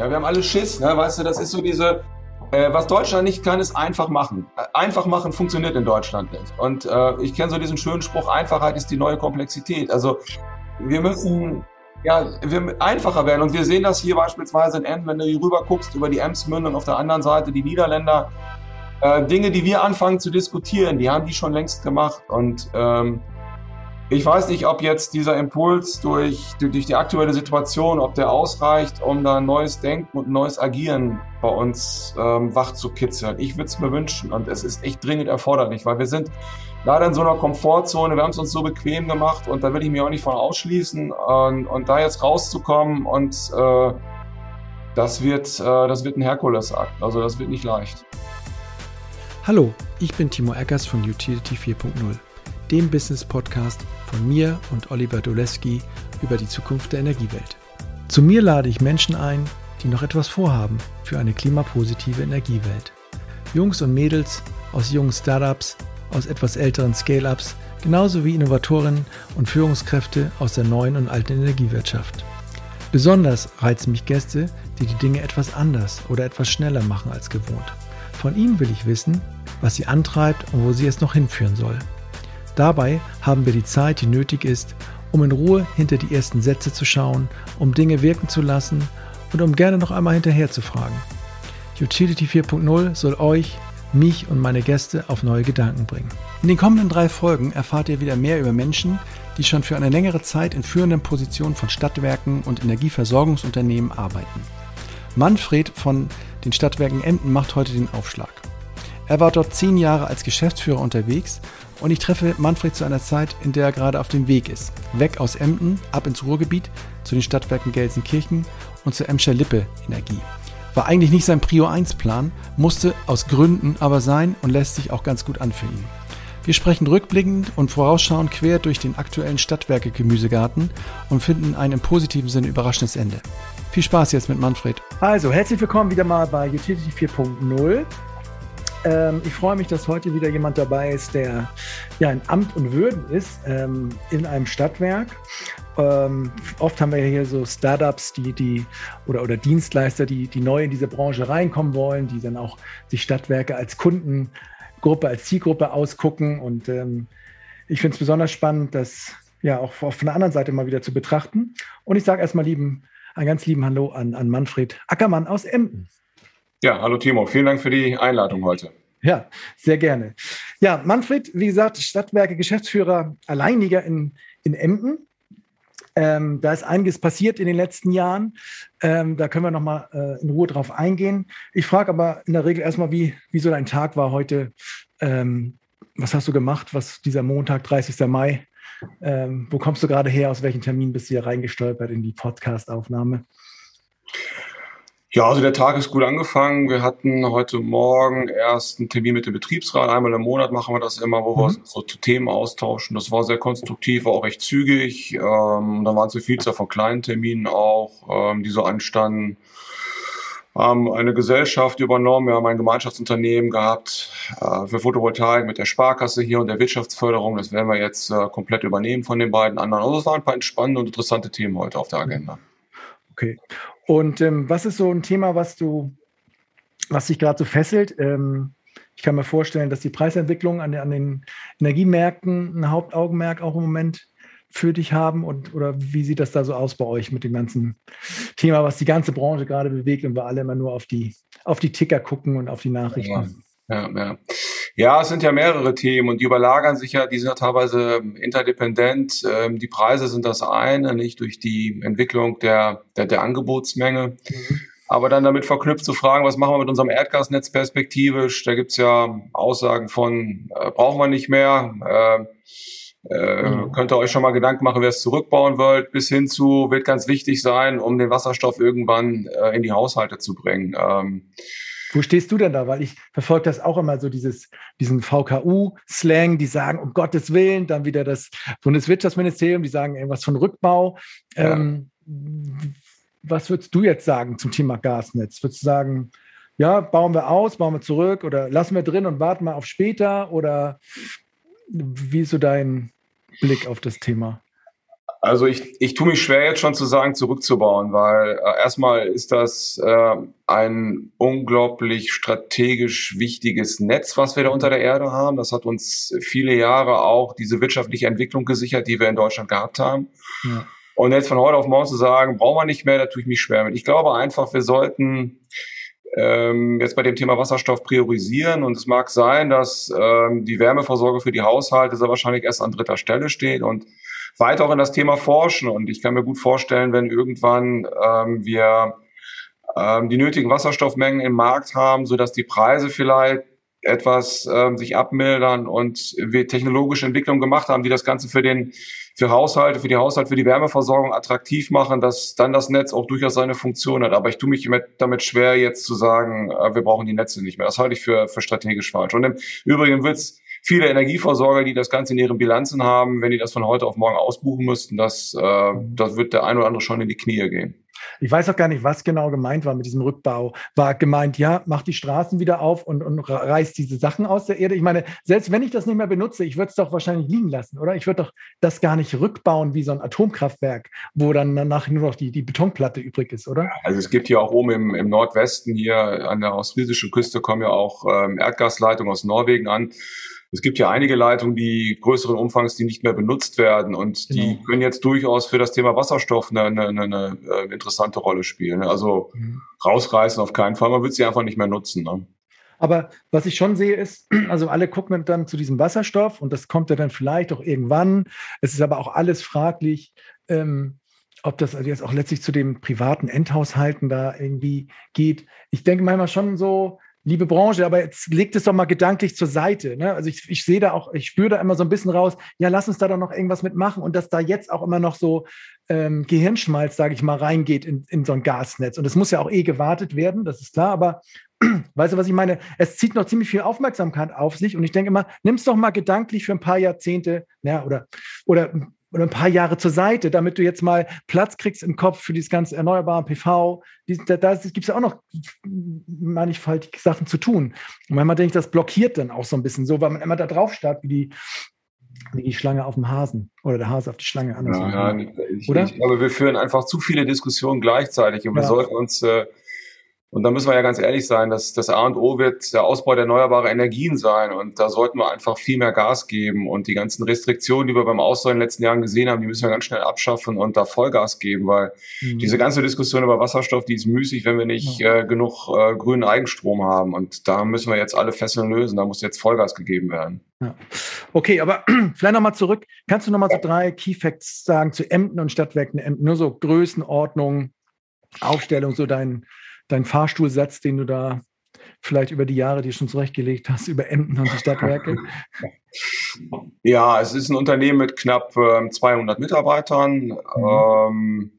Ja, wir haben alle Schiss, ne? weißt du, das ist so diese, äh, was Deutschland nicht kann, ist einfach machen. Äh, einfach machen funktioniert in Deutschland nicht. Und äh, ich kenne so diesen schönen Spruch, Einfachheit ist die neue Komplexität. Also wir müssen ja, wir einfacher werden. Und wir sehen das hier beispielsweise in Emden, wenn du hier rüber guckst über die Emsmündung, auf der anderen Seite die Niederländer. Äh, Dinge, die wir anfangen zu diskutieren, die haben die schon längst gemacht. Und ähm, ich weiß nicht, ob jetzt dieser Impuls durch, durch die aktuelle Situation, ob der ausreicht, um da ein neues Denken und ein neues Agieren bei uns ähm, wach zu kitzeln. Ich würde es mir wünschen und es ist echt dringend erforderlich, weil wir sind leider in so einer Komfortzone, wir haben es uns so bequem gemacht und da will ich mich auch nicht von ausschließen und, und da jetzt rauszukommen und äh, das wird, äh, das wird ein Herkulesakt, also das wird nicht leicht. Hallo, ich bin Timo Eckers von Utility 4.0 dem Business-Podcast von mir und Oliver Doleski über die Zukunft der Energiewelt. Zu mir lade ich Menschen ein, die noch etwas vorhaben für eine klimapositive Energiewelt. Jungs und Mädels aus jungen Startups, aus etwas älteren Scale-ups, genauso wie Innovatorinnen und Führungskräfte aus der neuen und alten Energiewirtschaft. Besonders reizen mich Gäste, die die Dinge etwas anders oder etwas schneller machen als gewohnt. Von ihnen will ich wissen, was sie antreibt und wo sie es noch hinführen soll. Dabei haben wir die Zeit, die nötig ist, um in Ruhe hinter die ersten Sätze zu schauen, um Dinge wirken zu lassen und um gerne noch einmal hinterher zu fragen. Utility 4.0 soll euch, mich und meine Gäste auf neue Gedanken bringen. In den kommenden drei Folgen erfahrt ihr wieder mehr über Menschen, die schon für eine längere Zeit in führenden Positionen von Stadtwerken und Energieversorgungsunternehmen arbeiten. Manfred von den Stadtwerken Emden macht heute den Aufschlag. Er war dort zehn Jahre als Geschäftsführer unterwegs und ich treffe Manfred zu einer Zeit, in der er gerade auf dem Weg ist. Weg aus Emden, ab ins Ruhrgebiet, zu den Stadtwerken Gelsenkirchen und zur Emscher Lippe Energie. War eigentlich nicht sein Prio 1 Plan, musste aus Gründen aber sein und lässt sich auch ganz gut an für ihn. Wir sprechen rückblickend und vorausschauend quer durch den aktuellen Stadtwerke Gemüsegarten und finden ein im positiven Sinne überraschendes Ende. Viel Spaß jetzt mit Manfred. Also, herzlich willkommen wieder mal bei Utility 4.0. Ähm, ich freue mich, dass heute wieder jemand dabei ist, der ja in Amt und Würden ist ähm, in einem Stadtwerk. Ähm, oft haben wir hier so Startups, die, die oder, oder Dienstleister, die, die neu in diese Branche reinkommen wollen, die dann auch sich Stadtwerke als Kundengruppe, als Zielgruppe ausgucken. Und ähm, ich finde es besonders spannend, das ja auch von der anderen Seite mal wieder zu betrachten. Und ich sage erstmal lieben, einen ganz lieben Hallo an, an Manfred Ackermann aus Emden. Ja, hallo Timo, vielen Dank für die Einladung heute. Ja, sehr gerne. Ja, Manfred, wie gesagt, Stadtwerke Geschäftsführer Alleiniger in, in Emden. Ähm, da ist einiges passiert in den letzten Jahren. Ähm, da können wir nochmal äh, in Ruhe drauf eingehen. Ich frage aber in der Regel erstmal, wie, wie so dein Tag war heute. Ähm, was hast du gemacht? Was dieser Montag, 30. Mai? Ähm, wo kommst du gerade her? Aus welchem Termin bist du hier reingestolpert in die Podcast-Aufnahme? Ja, also der Tag ist gut angefangen. Wir hatten heute Morgen erst einen Termin mit dem Betriebsrat. Einmal im Monat machen wir das immer, wo mhm. wir so zu Themen austauschen. Das war sehr konstruktiv, war auch recht zügig. Ähm, da waren so Vielzahl von kleinen Terminen auch, ähm, die so anstanden. Haben eine Gesellschaft übernommen. Wir haben ein Gemeinschaftsunternehmen gehabt äh, für Photovoltaik mit der Sparkasse hier und der Wirtschaftsförderung. Das werden wir jetzt äh, komplett übernehmen von den beiden anderen. Also es waren ein paar entspannende und interessante Themen heute auf der Agenda. Okay. Und ähm, was ist so ein Thema, was du, was dich gerade so fesselt? Ähm, ich kann mir vorstellen, dass die Preisentwicklung an, an, den Energiemärkten ein Hauptaugenmerk auch im Moment für dich haben und oder wie sieht das da so aus bei euch mit dem ganzen Thema, was die ganze Branche gerade bewegt und wir alle immer nur auf die auf die Ticker gucken und auf die Nachrichten? Ja, ja. ja. Ja, es sind ja mehrere Themen und die überlagern sich ja, die sind ja teilweise interdependent. Ähm, die Preise sind das eine, nicht durch die Entwicklung der, der, der Angebotsmenge. Mhm. Aber dann damit verknüpft zu fragen, was machen wir mit unserem Erdgasnetz perspektivisch? Da gibt's ja Aussagen von, äh, brauchen wir nicht mehr. Äh, äh, mhm. Könnt ihr euch schon mal Gedanken machen, wer es zurückbauen wollt, bis hin zu, wird ganz wichtig sein, um den Wasserstoff irgendwann äh, in die Haushalte zu bringen. Ähm, wo stehst du denn da? Weil ich verfolge das auch immer so, dieses, diesen VKU-Slang, die sagen, um Gottes Willen, dann wieder das Bundeswirtschaftsministerium, die sagen irgendwas von Rückbau. Ja. Ähm, was würdest du jetzt sagen zum Thema Gasnetz? Würdest du sagen, ja, bauen wir aus, bauen wir zurück oder lassen wir drin und warten mal auf später? Oder wie ist so dein Blick auf das Thema? Also ich, ich tue mich schwer jetzt schon zu sagen, zurückzubauen, weil äh, erstmal ist das äh, ein unglaublich strategisch wichtiges Netz, was wir da unter der Erde haben. Das hat uns viele Jahre auch diese wirtschaftliche Entwicklung gesichert, die wir in Deutschland gehabt haben. Ja. Und jetzt von heute auf morgen zu sagen, brauchen wir nicht mehr, da tue ich mich schwer mit. Ich glaube einfach, wir sollten ähm, jetzt bei dem Thema Wasserstoff priorisieren. Und es mag sein, dass ähm, die Wärmeversorgung für die Haushalte sehr wahrscheinlich erst an dritter Stelle steht und weiter auch in das Thema forschen. Und ich kann mir gut vorstellen, wenn irgendwann ähm, wir ähm, die nötigen Wasserstoffmengen im Markt haben, so dass die Preise vielleicht etwas ähm, sich abmildern und wir technologische Entwicklungen gemacht haben, die das Ganze für den für Haushalte, für die Haushalte, für die Wärmeversorgung attraktiv machen, dass dann das Netz auch durchaus seine Funktion hat. Aber ich tue mich damit schwer, jetzt zu sagen, äh, wir brauchen die Netze nicht mehr. Das halte ich für, für strategisch falsch. Und im Übrigen wird es viele Energieversorger, die das Ganze in ihren Bilanzen haben, wenn die das von heute auf morgen ausbuchen müssten, das, äh, das wird der ein oder andere schon in die Knie gehen. Ich weiß auch gar nicht, was genau gemeint war mit diesem Rückbau. War gemeint, ja, mach die Straßen wieder auf und, und reißt diese Sachen aus der Erde. Ich meine, selbst wenn ich das nicht mehr benutze, ich würde es doch wahrscheinlich liegen lassen, oder? Ich würde doch das gar nicht rückbauen wie so ein Atomkraftwerk, wo dann danach nur noch die, die Betonplatte übrig ist, oder? Also es gibt hier auch oben im, im Nordwesten, hier an der ostfriesischen Küste, kommen ja auch ähm, Erdgasleitungen aus Norwegen an. Es gibt ja einige Leitungen, die größeren Umfangs, die nicht mehr benutzt werden und genau. die können jetzt durchaus für das Thema Wasserstoff eine, eine, eine, eine äh, interessante Rolle spielen. Also mhm. rausreißen auf keinen Fall, man wird sie einfach nicht mehr nutzen. Ne? Aber was ich schon sehe ist, also alle gucken dann zu diesem Wasserstoff und das kommt ja dann vielleicht auch irgendwann. Es ist aber auch alles fraglich, ähm, ob das jetzt auch letztlich zu dem privaten Endhaushalten da irgendwie geht. Ich denke manchmal schon so, liebe Branche, aber jetzt legt es doch mal gedanklich zur Seite. Ne? Also ich, ich sehe da auch, ich spüre da immer so ein bisschen raus, ja, lass uns da doch noch irgendwas mitmachen und dass da jetzt auch immer noch so ähm, Gehirnschmalz, sage ich mal, reingeht in, in so ein Gasnetz. Und es muss ja auch eh gewartet werden, das ist klar, aber weißt du, was ich meine? Es zieht noch ziemlich viel Aufmerksamkeit auf sich und ich denke immer, nimm es doch mal gedanklich für ein paar Jahrzehnte, ja, oder, oder oder ein paar Jahre zur Seite, damit du jetzt mal Platz kriegst im Kopf für dieses ganze erneuerbare PV. Da, da gibt es ja auch noch mannigfaltige Sachen zu tun. Und manchmal denke ich, das blockiert dann auch so ein bisschen so, weil man immer da drauf starrt, wie die, wie die Schlange auf dem Hasen oder der Hase auf die Schlange. Ja, ja, ich, oder? ich glaube, wir führen einfach zu viele Diskussionen gleichzeitig und ja. wir sollten uns äh, und da müssen wir ja ganz ehrlich sein, dass das A und O wird der Ausbau der erneuerbaren Energien sein. Und da sollten wir einfach viel mehr Gas geben. Und die ganzen Restriktionen, die wir beim Ausbau in den letzten Jahren gesehen haben, die müssen wir ganz schnell abschaffen und da Vollgas geben, weil mhm. diese ganze Diskussion über Wasserstoff, die ist müßig, wenn wir nicht äh, genug äh, grünen Eigenstrom haben. Und da müssen wir jetzt alle Fesseln lösen. Da muss jetzt Vollgas gegeben werden. Ja. Okay, aber vielleicht nochmal zurück. Kannst du nochmal so drei Key Facts sagen zu Emden und Stadtwerken Emden? Nur so Größenordnung, Aufstellung, so dein dein Fahrstuhlsatz, den du da vielleicht über die Jahre dir schon zurechtgelegt hast, über Emden und die Stadtwerke? Ja, es ist ein Unternehmen mit knapp äh, 200 Mitarbeitern. Mhm. Ähm,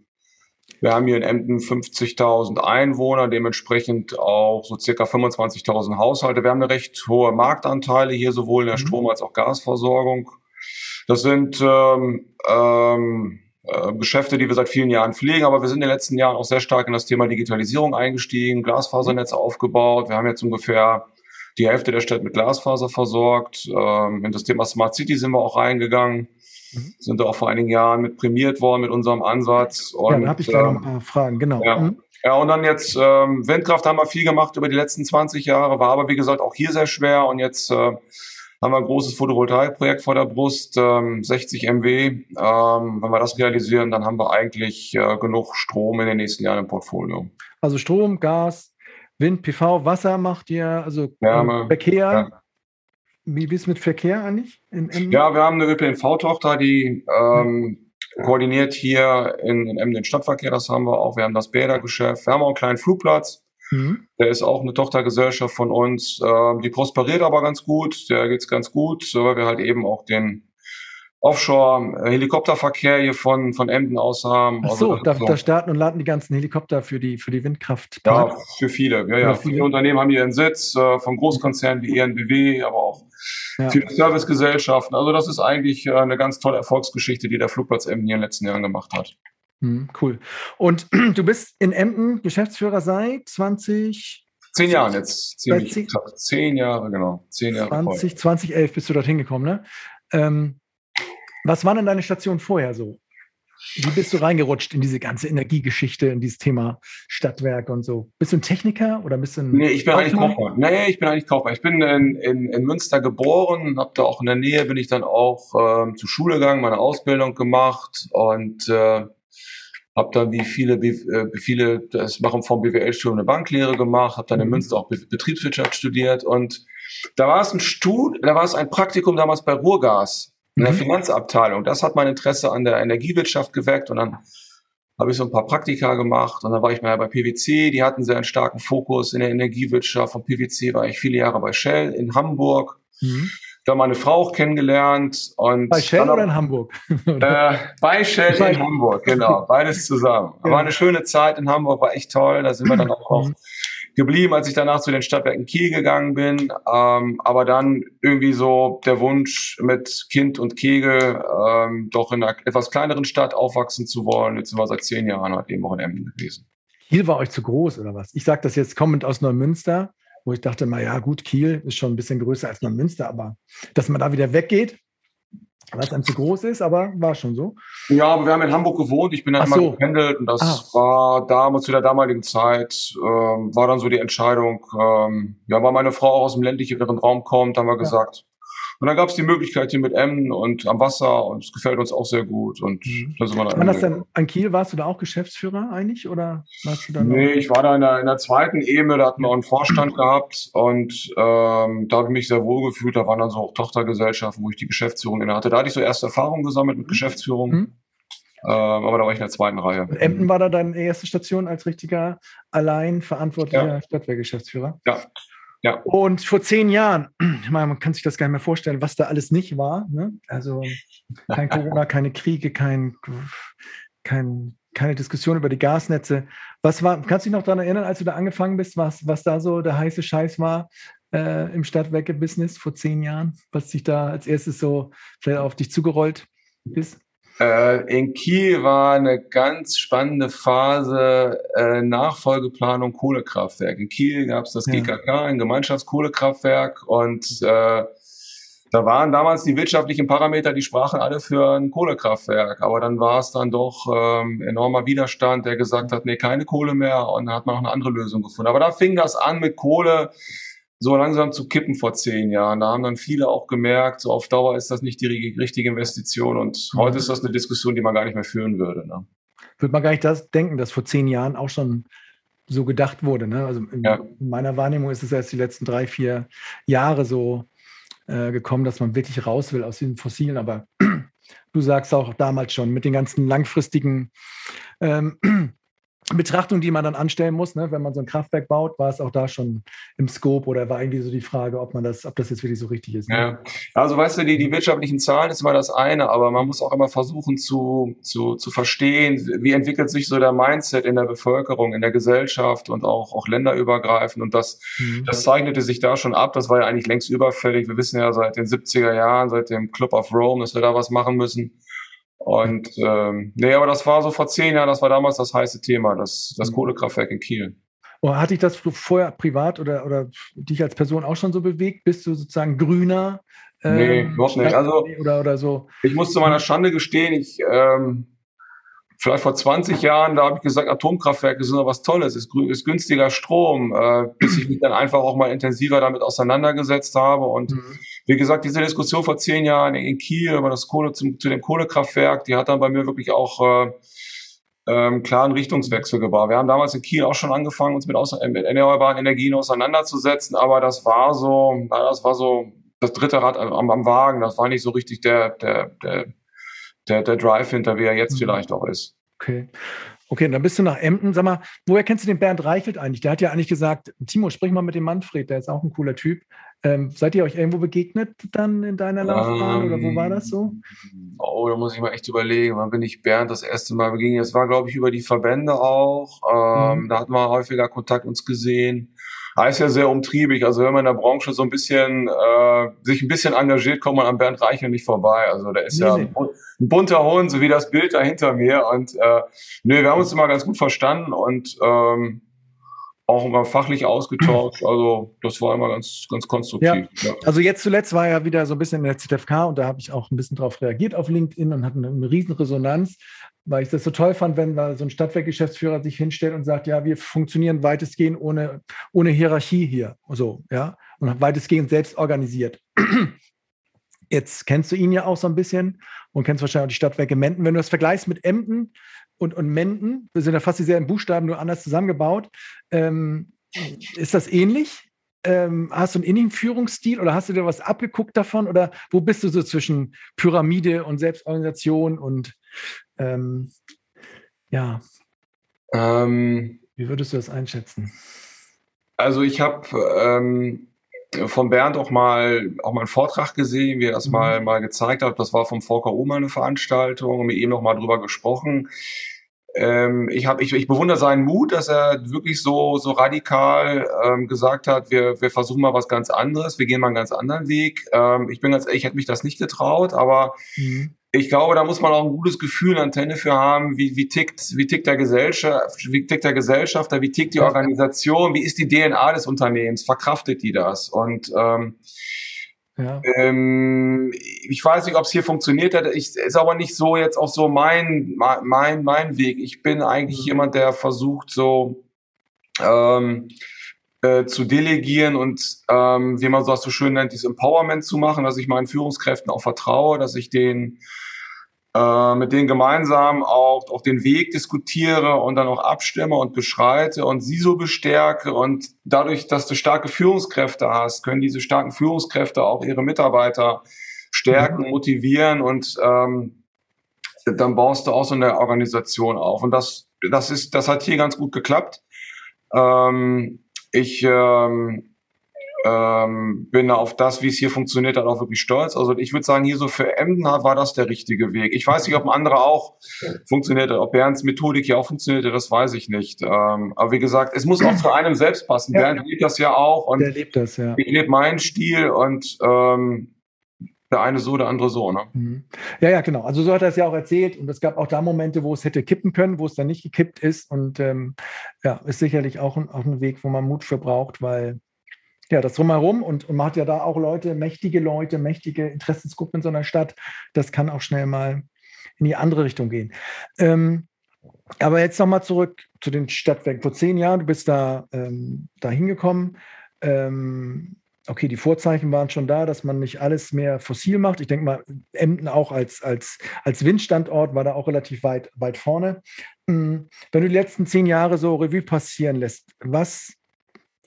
wir haben hier in Emden 50.000 Einwohner, dementsprechend auch so circa 25.000 Haushalte. Wir haben eine recht hohe Marktanteile hier sowohl in der mhm. Strom- als auch Gasversorgung. Das sind ähm, ähm, äh, Geschäfte, die wir seit vielen Jahren pflegen, aber wir sind in den letzten Jahren auch sehr stark in das Thema Digitalisierung eingestiegen, Glasfasernetze aufgebaut. Wir haben jetzt ungefähr die Hälfte der Stadt mit Glasfaser versorgt. Ähm, in das Thema Smart City sind wir auch reingegangen. Mhm. Sind da auch vor einigen Jahren mit prämiert worden mit unserem Ansatz. Und, ja, dann habe ich gleich noch ein paar Fragen, genau. Ja. Mhm. Ja, und dann jetzt ähm, Windkraft haben wir viel gemacht über die letzten 20 Jahre, war aber wie gesagt auch hier sehr schwer und jetzt äh, haben wir ein großes Photovoltaikprojekt vor der Brust, ähm, 60 MW. Ähm, wenn wir das realisieren, dann haben wir eigentlich äh, genug Strom in den nächsten Jahren im Portfolio. Also Strom, Gas, Wind, PV, Wasser macht ihr, also Wärme, Verkehr. Ja. Wie bist du mit Verkehr eigentlich? Ja, wir haben eine ÖPNV-Tochter, die ähm, koordiniert hier in, in Emden den Stadtverkehr, das haben wir auch. Wir haben das Bädergeschäft, wir haben auch einen kleinen Flugplatz. Mhm. Der ist auch eine Tochtergesellschaft von uns. Ähm, die prosperiert aber ganz gut. Der geht's ganz gut, weil wir halt eben auch den Offshore-Helikopterverkehr hier von, von Emden aus haben. Ach so, also, da, so. da, starten und laden die ganzen Helikopter für die, für die Windkraft. Ja, für viele. Ja, ja. Viele. viele Unternehmen haben hier einen Sitz, äh, von Großkonzernen wie ENBW, aber auch ja. viele Servicegesellschaften. Also das ist eigentlich äh, eine ganz tolle Erfolgsgeschichte, die der Flugplatz Emden hier in den letzten Jahren gemacht hat. Hm, cool. Und du bist in Emden Geschäftsführer seit 20? Zehn Jahren jetzt. Ziemlich zehn, zehn Jahre, genau. Zehn Jahre 20, 2011 bist du dorthin gekommen, ne? Ähm, was war denn deine Station vorher so? Wie bist du reingerutscht in diese ganze Energiegeschichte, in dieses Thema Stadtwerk und so? Bist du ein Techniker oder bist du ein Nee, ich bin eigentlich Kaufmann. Nee, ich bin eigentlich Kaufmann. Ich bin in, in, in Münster geboren, habe da auch in der Nähe, bin ich dann auch ähm, zur Schule gegangen, meine Ausbildung gemacht und äh, habe dann wie viele, wie, äh, viele das machen vom BWL-Studium eine Banklehre gemacht, habe dann in mhm. Münster auch Betriebswirtschaft studiert und da war es ein Stud, da war es ein Praktikum damals bei Ruhrgas in der mhm. Finanzabteilung. Das hat mein Interesse an der Energiewirtschaft geweckt und dann habe ich so ein paar Praktika gemacht und dann war ich mal bei PwC, die hatten sehr einen starken Fokus in der Energiewirtschaft. Von PwC war ich viele Jahre bei Shell in Hamburg. Mhm. Da meine Frau auch kennengelernt und bei Shell oder in Hamburg? äh, bei Shell in Hamburg, genau, beides zusammen. Ja. War eine schöne Zeit in Hamburg, war echt toll. Da sind wir dann auch geblieben, als ich danach zu den Stadtwerken Kiel gegangen bin. Ähm, aber dann irgendwie so der Wunsch mit Kind und Kegel ähm, doch in einer etwas kleineren Stadt aufwachsen zu wollen. Jetzt sind wir seit zehn Jahren halt eben auch in Emden gewesen. Kiel war euch zu groß oder was? Ich sage das jetzt kommend aus Neumünster, wo ich dachte, na ja, gut, Kiel ist schon ein bisschen größer als Neumünster, aber dass man da wieder weggeht, was dann zu groß ist, aber war schon so. Ja, aber wir haben in Hamburg gewohnt. Ich bin dann Ach immer so. gependelt und das ah. war damals zu der damaligen Zeit, ähm, war dann so die Entscheidung, ähm, ja, weil meine Frau auch aus dem ländlicheren Raum kommt, haben wir ja. gesagt, und dann gab es die Möglichkeit hier mit Emmen und am Wasser und es gefällt uns auch sehr gut. Und mhm. da sind wir dann Wann das denn an Kiel warst du da auch Geschäftsführer eigentlich? Oder warst du da nee, ich war da in der, in der zweiten Ebene, da hatten wir auch einen Vorstand gehabt und ähm, da habe ich mich sehr wohl gefühlt. Da waren dann so auch Tochtergesellschaften, wo ich die Geschäftsführung inne hatte. Da hatte ich so erste Erfahrungen gesammelt mit mhm. Geschäftsführung. Mhm. Ähm, aber da war ich in der zweiten Reihe. Und Emden war da deine erste Station als richtiger allein verantwortlicher ja. Stadtwehrgeschäftsführer? Ja. Ja. Und vor zehn Jahren, man kann sich das gar nicht mehr vorstellen, was da alles nicht war. Ne? Also kein Corona, keine Kriege, kein, kein, keine Diskussion über die Gasnetze. Was war, kannst du dich noch daran erinnern, als du da angefangen bist, was, was da so der heiße Scheiß war äh, im Stadtwerke-Business vor zehn Jahren, was sich da als erstes so vielleicht auf dich zugerollt ist? Äh, in Kiel war eine ganz spannende Phase äh, Nachfolgeplanung Kohlekraftwerk. In Kiel gab es das ja. GKK, ein Gemeinschaftskohlekraftwerk und äh, da waren damals die wirtschaftlichen Parameter, die sprachen alle für ein Kohlekraftwerk. Aber dann war es dann doch ähm, enormer Widerstand, der gesagt hat, nee, keine Kohle mehr. Und dann hat man noch eine andere Lösung gefunden. Aber da fing das an mit Kohle so langsam zu kippen vor zehn Jahren. Da haben dann viele auch gemerkt, so auf Dauer ist das nicht die richtige Investition und mhm. heute ist das eine Diskussion, die man gar nicht mehr führen würde. Ne? Würde man gar nicht das denken, dass vor zehn Jahren auch schon so gedacht wurde. Ne? Also in, ja. meiner Wahrnehmung ist es erst die letzten drei, vier Jahre so äh, gekommen, dass man wirklich raus will aus diesen Fossilen. Aber du sagst auch damals schon, mit den ganzen langfristigen ähm, Betrachtung, die man dann anstellen muss, ne? wenn man so ein Kraftwerk baut, war es auch da schon im Scope oder war irgendwie so die Frage, ob man das, ob das jetzt wirklich so richtig ist. Ne? Ja, also weißt du, die, die wirtschaftlichen Zahlen ist immer das eine, aber man muss auch immer versuchen zu, zu, zu verstehen, wie entwickelt sich so der Mindset in der Bevölkerung, in der Gesellschaft und auch, auch länderübergreifend. Und das, mhm. das zeichnete sich da schon ab. Das war ja eigentlich längst überfällig. Wir wissen ja seit den 70er Jahren, seit dem Club of Rome, dass wir da was machen müssen. Und ähm, nee, aber das war so vor zehn Jahren, das war damals das heiße Thema, das, das mhm. Kohlekraftwerk in Kiel. Oh, hat dich das vorher privat oder, oder dich als Person auch schon so bewegt? Bist du sozusagen grüner? Ähm, nee, überhaupt nicht. Also, oder, oder so. Ich muss zu meiner Schande gestehen, ich ähm, vielleicht vor 20 Jahren, da habe ich gesagt, Atomkraftwerke sind doch was Tolles, ist, ist günstiger Strom, äh, bis ich mich dann einfach auch mal intensiver damit auseinandergesetzt habe. Und mhm. wie gesagt, diese Diskussion vor zehn Jahren in Kiel über das Kohle zum, zu dem Kohlekraftwerk, die hat dann bei mir wirklich auch äh, ähm, klaren Richtungswechsel gebracht. Wir haben damals in Kiel auch schon angefangen, uns mit, mit erneuerbaren Energien auseinanderzusetzen, aber das war so, das war so das dritte Rad am, am Wagen. Das war nicht so richtig der, der, der der, der Drive hinter, wie er jetzt mhm. vielleicht auch ist. Okay. Okay, dann bist du nach Emden. Sag mal, woher kennst du den Bernd Reichelt eigentlich? Der hat ja eigentlich gesagt, Timo, sprich mal mit dem Manfred, der ist auch ein cooler Typ. Ähm, seid ihr euch irgendwo begegnet dann in deiner Laufbahn ähm, oder wo war das so? Oh, da muss ich mal echt überlegen. Wann bin ich Bernd das erste Mal begegnet? Das war, glaube ich, über die Verbände auch. Ähm, mhm. Da hatten wir häufiger Kontakt uns gesehen. Er ist ja sehr umtriebig. Also wenn man in der Branche so ein bisschen äh, sich ein bisschen engagiert, kommt man an Bernd Reichel nicht vorbei. Also der ist nee, ja ein, ein, bunter Hund, so wie das Bild da hinter mir. Und äh, nö, wir haben uns immer ganz gut verstanden und ähm, auch immer fachlich ausgetauscht. Also das war immer ganz, ganz konstruktiv. Ja. Ja. Also jetzt zuletzt war ja wieder so ein bisschen in der ZFK und da habe ich auch ein bisschen drauf reagiert auf LinkedIn und hatte eine, eine riesen Resonanz, weil ich das so toll fand, wenn da so ein Stadtwerkgeschäftsführer sich hinstellt und sagt, ja, wir funktionieren weitestgehend ohne, ohne Hierarchie hier. So, ja, und weitestgehend selbst organisiert. Jetzt kennst du ihn ja auch so ein bisschen und kennst wahrscheinlich auch die Stadtwerke Menden. Wenn du das vergleichst mit Emden, und, und Menden, wir sind ja fast dieselben Buchstaben, nur anders zusammengebaut. Ähm, ist das ähnlich? Ähm, hast du einen ähnlichen Führungsstil oder hast du dir was abgeguckt davon? Oder wo bist du so zwischen Pyramide und Selbstorganisation und ähm, ja? Ähm, Wie würdest du das einschätzen? Also ich habe ähm, von Bernd auch mal auch mal einen Vortrag gesehen, wie er das mhm. mal mal gezeigt hat. Das war vom VKU mal eine Veranstaltung und mit ihm noch mal drüber gesprochen ähm, ich, hab, ich, ich bewundere seinen Mut, dass er wirklich so, so radikal ähm, gesagt hat, wir, wir versuchen mal was ganz anderes, wir gehen mal einen ganz anderen Weg. Ähm, ich bin ganz ehrlich, ich hätte mich das nicht getraut, aber mhm. Ich glaube, da muss man auch ein gutes Gefühl, eine Antenne für haben, wie, wie, tickt, wie tickt der Gesellschaft, wie tickt der Gesellschafter, wie tickt die Organisation, wie ist die DNA des Unternehmens, verkraftet die das? Und ähm, ja. Ähm, ich weiß nicht, ob es hier funktioniert hat. Ich, ist aber nicht so jetzt auch so mein, mein, mein Weg. Ich bin eigentlich mhm. jemand, der versucht, so ähm, äh, zu delegieren und, ähm, wie man so schön nennt, dieses Empowerment zu machen, dass ich meinen Führungskräften auch vertraue, dass ich den äh, mit denen gemeinsam auch, auch den Weg diskutiere und dann auch abstimme und beschreite und sie so bestärke. Und dadurch, dass du starke Führungskräfte hast, können diese starken Führungskräfte auch ihre Mitarbeiter stärken, mhm. motivieren und ähm, dann baust du auch so eine Organisation auf. Und das, das ist, das hat hier ganz gut geklappt. Ähm, ich ähm, ähm, bin auf das, wie es hier funktioniert hat, auch wirklich stolz. Also ich würde sagen, hier so für Emden war das der richtige Weg. Ich weiß nicht, ob ein anderer auch funktioniert hat, ob Bernds Methodik hier auch funktioniert hat, das weiß ich nicht. Ähm, aber wie gesagt, es muss auch zu einem selbst passen. Ja. Bernd lebt das ja auch und der lebt das, ja. ich lebe meinen Stil und ähm, der eine so, der andere so, ne? Mhm. Ja, ja, genau. Also so hat er es ja auch erzählt. Und es gab auch da Momente, wo es hätte kippen können, wo es dann nicht gekippt ist. Und ähm, ja, ist sicherlich auch ein, auch ein Weg, wo man Mut für braucht, weil ja, das drumherum und, und man hat ja da auch Leute, mächtige Leute, mächtige Interessensgruppen in so einer Stadt. Das kann auch schnell mal in die andere Richtung gehen. Ähm, aber jetzt nochmal zurück zu den Stadtwerken. Vor zehn Jahren, du bist da, ähm, hingekommen. Ähm, okay, die Vorzeichen waren schon da, dass man nicht alles mehr fossil macht. Ich denke mal, Emden auch als, als, als Windstandort war da auch relativ weit, weit vorne. Hm, wenn du die letzten zehn Jahre so Revue passieren lässt, was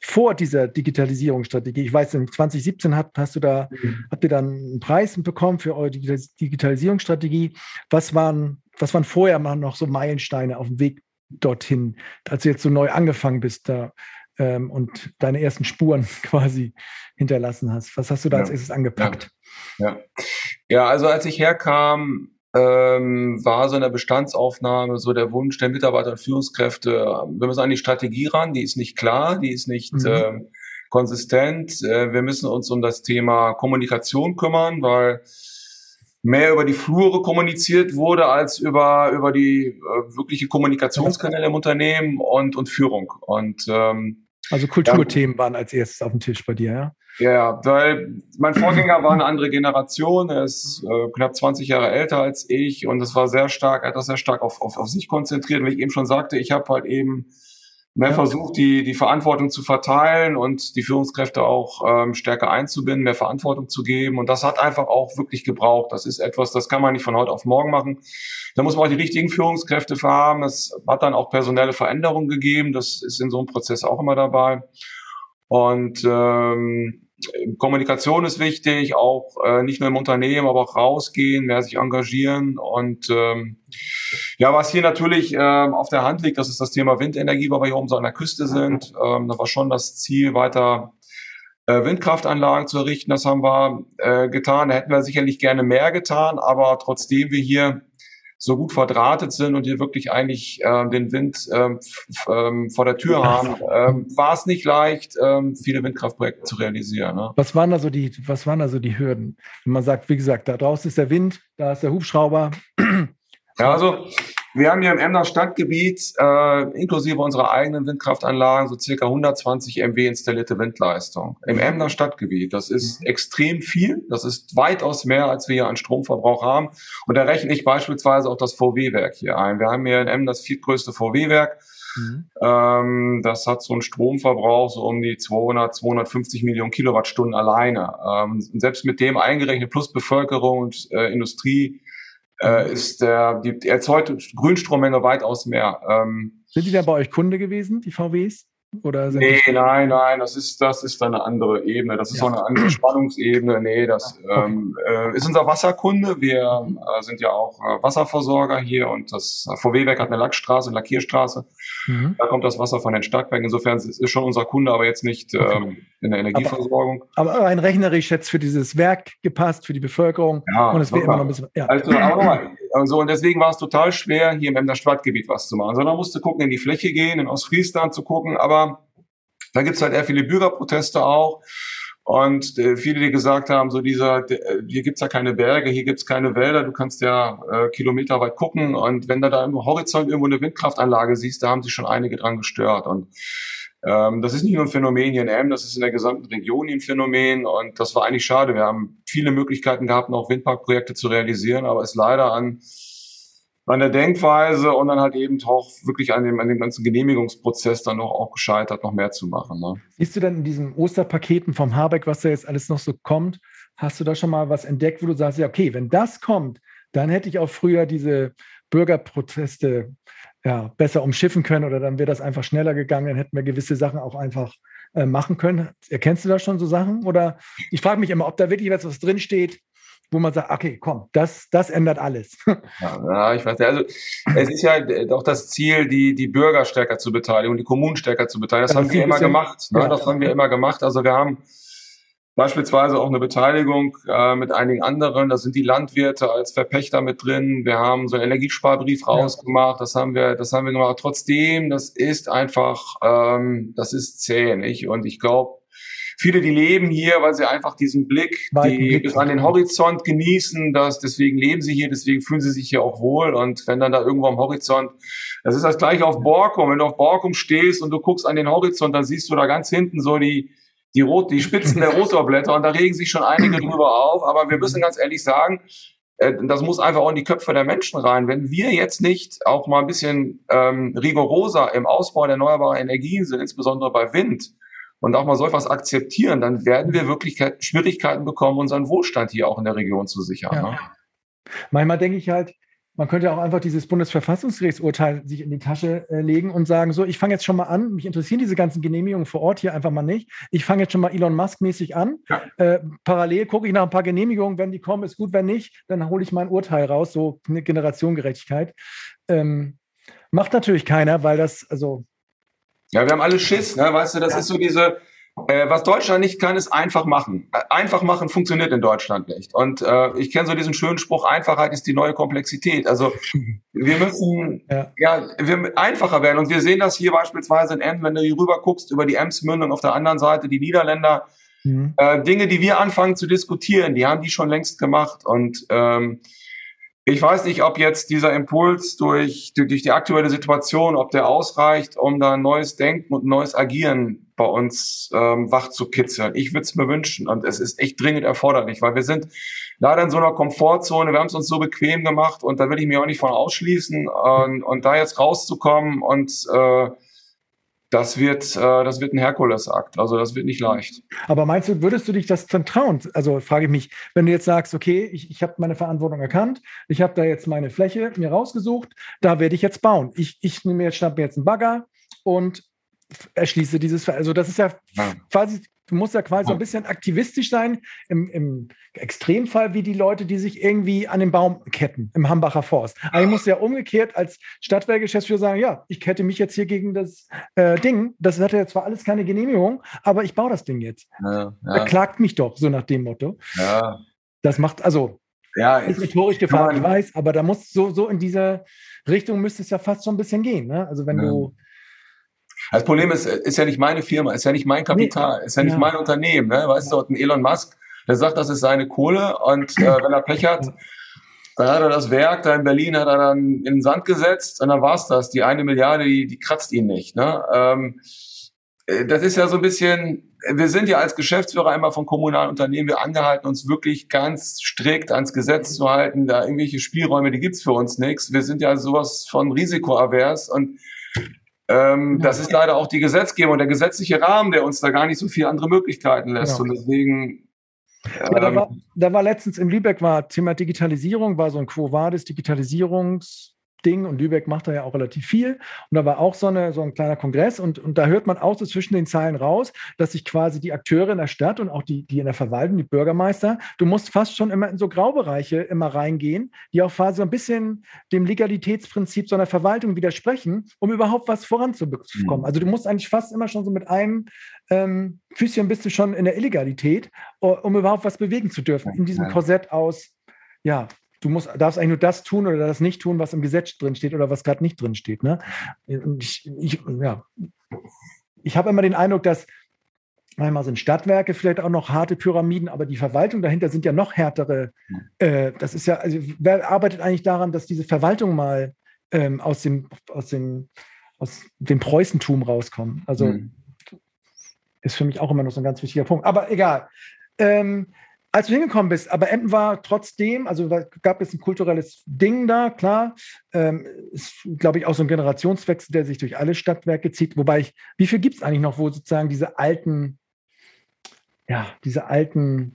vor dieser Digitalisierungsstrategie. Ich weiß, 2017 hat, hast du da, mhm. habt ihr dann einen Preis bekommen für eure Digitalisierungsstrategie. Was waren, was waren vorher mal noch so Meilensteine auf dem Weg dorthin, als du jetzt so neu angefangen bist da ähm, und deine ersten Spuren quasi hinterlassen hast? Was hast du da ja. als erstes angepackt? Ja. ja. ja, also als ich herkam, ähm, war so in der Bestandsaufnahme so der Wunsch der Mitarbeiter und Führungskräfte, wir müssen an die Strategie ran, die ist nicht klar, die ist nicht mhm. äh, konsistent. Äh, wir müssen uns um das Thema Kommunikation kümmern, weil mehr über die Flure kommuniziert wurde als über über die äh, wirkliche Kommunikationskanäle im Unternehmen und und Führung und ähm, also Kulturthemen ja, waren als erstes auf dem Tisch bei dir, ja? Ja, weil mein Vorgänger war eine andere Generation, er ist äh, knapp 20 Jahre älter als ich und es war sehr stark, er hat das sehr stark auf, auf, auf sich konzentriert. Wie ich eben schon sagte, ich habe halt eben mehr ja. versucht, die, die Verantwortung zu verteilen und die Führungskräfte auch ähm, stärker einzubinden, mehr Verantwortung zu geben. Und das hat einfach auch wirklich gebraucht. Das ist etwas, das kann man nicht von heute auf morgen machen. Da muss man auch die richtigen Führungskräfte für haben. Es hat dann auch personelle Veränderungen gegeben. Das ist in so einem Prozess auch immer dabei. Und ähm, Kommunikation ist wichtig, auch äh, nicht nur im Unternehmen, aber auch rausgehen, mehr sich engagieren. Und ähm, ja, was hier natürlich ähm, auf der Hand liegt, das ist das Thema Windenergie, weil wir hier oben so an der Küste sind. Ähm, da war schon das Ziel, weiter äh, Windkraftanlagen zu errichten. Das haben wir äh, getan. Da hätten wir sicherlich gerne mehr getan, aber trotzdem wir hier so gut verdrahtet sind und hier wirklich eigentlich äh, den Wind ähm, ähm, vor der Tür haben, ähm, war es nicht leicht, ähm, viele Windkraftprojekte zu realisieren. Ne? Was waren da die, was waren da so die Hürden? Wenn man sagt, wie gesagt, da draußen ist der Wind, da ist der Hubschrauber. Ja, also Wir haben hier im Emder Stadtgebiet äh, inklusive unserer eigenen Windkraftanlagen so circa 120 MW installierte Windleistung. Im Emder Stadtgebiet. Das ist mhm. extrem viel. Das ist weitaus mehr, als wir hier an Stromverbrauch haben. Und da rechne ich beispielsweise auch das VW-Werk hier ein. Wir haben hier in Emden das viertgrößte VW-Werk. Mhm. Ähm, das hat so einen Stromverbrauch so um die 200, 250 Millionen Kilowattstunden alleine. Ähm, selbst mit dem eingerechnet plus Bevölkerung und äh, Industrie äh, ist der, die, die Grünstrommenge weitaus mehr. Ähm, Sind die da bei euch Kunde gewesen, die VWs? Oder nee, nein, nein, das ist, das ist eine andere Ebene. Das ist ja. so eine andere Spannungsebene. Nee, das okay. ähm, äh, ist unser Wasserkunde. Wir äh, sind ja auch äh, Wasserversorger hier und das VW-Werk hat eine Lackstraße, eine Lackierstraße. Mhm. Da kommt das Wasser von den Stadtwerken. Insofern ist es schon unser Kunde, aber jetzt nicht okay. ähm, in der Energieversorgung. Aber, aber rein rechnerisch jetzt für dieses Werk gepasst, für die Bevölkerung. Ja, und es wäre immer noch ein bisschen. Ja. Also, also, und deswegen war es total schwer, hier im Emder Stadtgebiet was zu machen. Sondern musste gucken, in die Fläche gehen, in Ostfriesland zu gucken, aber da gibt's halt eher viele Bürgerproteste auch. Und äh, viele, die gesagt haben, so dieser, äh, hier gibt's ja keine Berge, hier gibt's keine Wälder, du kannst ja äh, kilometerweit gucken. Und wenn du da im Horizont irgendwo eine Windkraftanlage siehst, da haben sich schon einige dran gestört. Und das ist nicht nur ein Phänomen hier in Emden, das ist in der gesamten Region ein Phänomen. Und das war eigentlich schade. Wir haben viele Möglichkeiten gehabt, noch Windparkprojekte zu realisieren, aber es leider an an der Denkweise und dann halt eben auch wirklich an dem, an dem ganzen Genehmigungsprozess dann noch auch gescheitert, noch mehr zu machen. Ne? Siehst du denn in diesen Osterpaketen vom Habeck, was da jetzt alles noch so kommt, hast du da schon mal was entdeckt, wo du sagst, ja, okay, wenn das kommt, dann hätte ich auch früher diese Bürgerproteste ja, besser umschiffen können oder dann wäre das einfach schneller gegangen, dann hätten wir gewisse Sachen auch einfach äh, machen können. Erkennst du da schon so Sachen? Oder ich frage mich immer, ob da wirklich was, was drinsteht, wo man sagt, okay, komm, das, das ändert alles. Ja, ich weiß nicht. Also es ist ja doch das Ziel, die, die Bürger stärker zu beteiligen und die Kommunen stärker zu beteiligen. Das ja, haben wir immer gemacht. Ne? Ja. Das haben wir immer gemacht. Also wir haben beispielsweise auch eine Beteiligung äh, mit einigen anderen. Da sind die Landwirte als Verpächter mit drin. Wir haben so einen Energiesparbrief rausgemacht. Das haben wir, das haben wir gemacht. Trotzdem, das ist einfach, ähm, das ist zäh, nicht? Und ich glaube, viele, die leben hier, weil sie einfach diesen Blick, die bis an den Horizont genießen, dass deswegen leben sie hier, deswegen fühlen sie sich hier auch wohl. Und wenn dann da irgendwo am Horizont, das ist das gleiche auf Borkum, wenn du auf Borkum stehst und du guckst an den Horizont, dann siehst du da ganz hinten so die, die, Rot, die Spitzen der Rotorblätter und da regen sich schon einige drüber auf. Aber wir müssen ganz ehrlich sagen, äh, das muss einfach auch in die Köpfe der Menschen rein. Wenn wir jetzt nicht auch mal ein bisschen ähm, rigoroser im Ausbau der erneuerbaren Energien sind, insbesondere bei Wind, und auch mal so etwas akzeptieren, dann werden wir wirklich Schwierigkeiten bekommen, unseren Wohlstand hier auch in der Region zu sichern. Ja. Ne? Manchmal denke ich halt, man könnte auch einfach dieses Bundesverfassungsgerichtsurteil sich in die Tasche äh, legen und sagen, so, ich fange jetzt schon mal an, mich interessieren diese ganzen Genehmigungen vor Ort hier einfach mal nicht. Ich fange jetzt schon mal Elon Musk-mäßig an. Ja. Äh, parallel gucke ich nach ein paar Genehmigungen, wenn die kommen, ist gut, wenn nicht, dann hole ich mein Urteil raus, so eine Generationengerechtigkeit. Ähm, macht natürlich keiner, weil das, also ja, wir haben alle Schiss, ne? weißt du, das ja. ist so diese, äh, was Deutschland nicht kann, ist einfach machen. Äh, einfach machen funktioniert in Deutschland nicht. Und äh, ich kenne so diesen schönen Spruch, Einfachheit ist die neue Komplexität. Also wir müssen ja, ja wir einfacher werden. Und wir sehen das hier beispielsweise in Emden, wenn du hier rüber guckst, über die Emsmündung auf der anderen Seite, die Niederländer, mhm. äh, Dinge, die wir anfangen zu diskutieren, die haben die schon längst gemacht. Und ähm, ich weiß nicht, ob jetzt dieser Impuls durch, durch die aktuelle Situation, ob der ausreicht, um da neues Denken und neues Agieren bei uns ähm, wach zu kitzeln. Ich würde es mir wünschen und es ist echt dringend erforderlich, weil wir sind leider in so einer Komfortzone, wir haben es uns so bequem gemacht und da will ich mich auch nicht von ausschließen und, und da jetzt rauszukommen und äh, das wird, äh, das wird ein Herkulesakt. Also das wird nicht leicht. Aber meinst du, würdest du dich das vertrauen? Also frage ich mich, wenn du jetzt sagst, okay, ich, ich habe meine Verantwortung erkannt, ich habe da jetzt meine Fläche mir rausgesucht, da werde ich jetzt bauen. Ich, ich nehme jetzt, schnapp mir jetzt einen Bagger und erschließe dieses, also das ist ja, ja. quasi Du musst ja quasi so ein bisschen aktivistisch sein, im, im, Extremfall wie die Leute, die sich irgendwie an den Baum ketten im Hambacher Forst. Aber ich muss ja umgekehrt als Stadtwerkgeschäftsführer sagen, ja, ich kette mich jetzt hier gegen das äh, Ding. Das hat ja zwar alles keine Genehmigung, aber ich baue das Ding jetzt. Ja, ja. Klagt mich doch, so nach dem Motto. Ja. Das macht, also, ja, ist rhetorisch gefragt, ich weiß, aber da muss so, so in diese Richtung müsste es ja fast schon ein bisschen gehen. Ne? Also wenn ja. du das Problem ist, ist ja nicht meine Firma, ist ja nicht mein Kapital, nee. ist ja nicht ja. mein Unternehmen. Ne? Weißt du, ein Elon Musk, der sagt, das ist seine Kohle und äh, wenn er Pech hat, dann hat er das Werk da in Berlin hat er dann in den Sand gesetzt und dann war's das. Die eine Milliarde, die, die kratzt ihn nicht. Ne? Ähm, äh, das ist ja so ein bisschen, wir sind ja als Geschäftsführer einmal von kommunalen Unternehmen, wir angehalten, uns wirklich ganz strikt ans Gesetz zu halten. Da irgendwelche Spielräume, die gibt's für uns nichts. Wir sind ja sowas von risikoavers und ähm, das ist leider auch die Gesetzgebung, der gesetzliche Rahmen, der uns da gar nicht so viele andere Möglichkeiten lässt. Genau. Und deswegen ja, da, ähm, war, da war letztens in Lübeck war Thema Digitalisierung, war so ein Quo Vadis Digitalisierungs Ding und Lübeck macht da ja auch relativ viel. Und da war auch so, eine, so ein kleiner Kongress und, und da hört man auch so zwischen den Zeilen raus, dass sich quasi die Akteure in der Stadt und auch die, die in der Verwaltung, die Bürgermeister, du musst fast schon immer in so Graubereiche immer reingehen, die auch quasi so ein bisschen dem Legalitätsprinzip so einer Verwaltung widersprechen, um überhaupt was voranzukommen. Mhm. Also du musst eigentlich fast immer schon so mit einem ähm, Füßchen bist du schon in der Illegalität, um überhaupt was bewegen zu dürfen, in diesem Korsett aus ja, du musst, darfst eigentlich nur das tun oder das nicht tun, was im Gesetz drin steht oder was gerade nicht drin steht. Ne? Ich, ich, ja. ich habe immer den Eindruck, dass manchmal sind Stadtwerke vielleicht auch noch harte Pyramiden, aber die Verwaltung dahinter sind ja noch härtere. Äh, das ist ja, also wer arbeitet eigentlich daran, dass diese Verwaltung mal ähm, aus, dem, aus, dem, aus dem Preußentum rauskommt? Also mhm. ist für mich auch immer noch so ein ganz wichtiger Punkt. Aber egal. Ähm, als du hingekommen bist, aber Emden war trotzdem, also gab es ein kulturelles Ding da, klar. Ähm, ist, glaube ich, auch so ein Generationswechsel, der sich durch alle Stadtwerke zieht. Wobei ich, wie viel gibt es eigentlich noch, wo sozusagen diese alten, ja, diese alten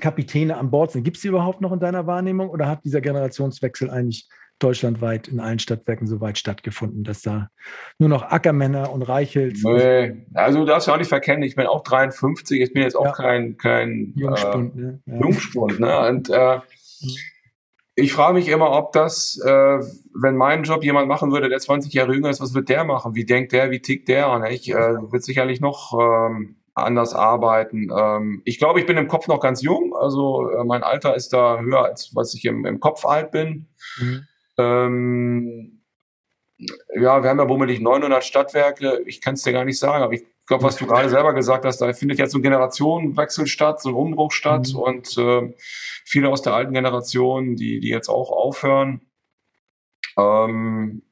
Kapitäne an Bord sind? Gibt es die überhaupt noch in deiner Wahrnehmung oder hat dieser Generationswechsel eigentlich deutschlandweit in allen Stadtwerken so weit stattgefunden, dass da nur noch Ackermänner und Reichels. Nee, also du darfst ja auch nicht verkennen, ich bin auch 53, ich bin jetzt auch ja. kein, kein Jungspund, äh, ne? Ja. Jungspund, ne? Und äh, ich frage mich immer, ob das, äh, wenn mein Job jemand machen würde, der 20 Jahre jünger ist, was wird der machen? Wie denkt der, wie tickt der? Und ich äh, wird sicherlich noch ähm, anders arbeiten. Ähm, ich glaube, ich bin im Kopf noch ganz jung. Also äh, mein Alter ist da höher, als was ich im, im Kopf alt bin. Mhm. Ähm, ja, wir haben ja bummelig 900 Stadtwerke. Ich kann es dir gar nicht sagen, aber ich glaube, was du gerade selber gesagt hast, da findet jetzt so ein Generationenwechsel statt, so ein Umbruch statt mhm. und äh, viele aus der alten Generation, die, die jetzt auch aufhören. Ähm,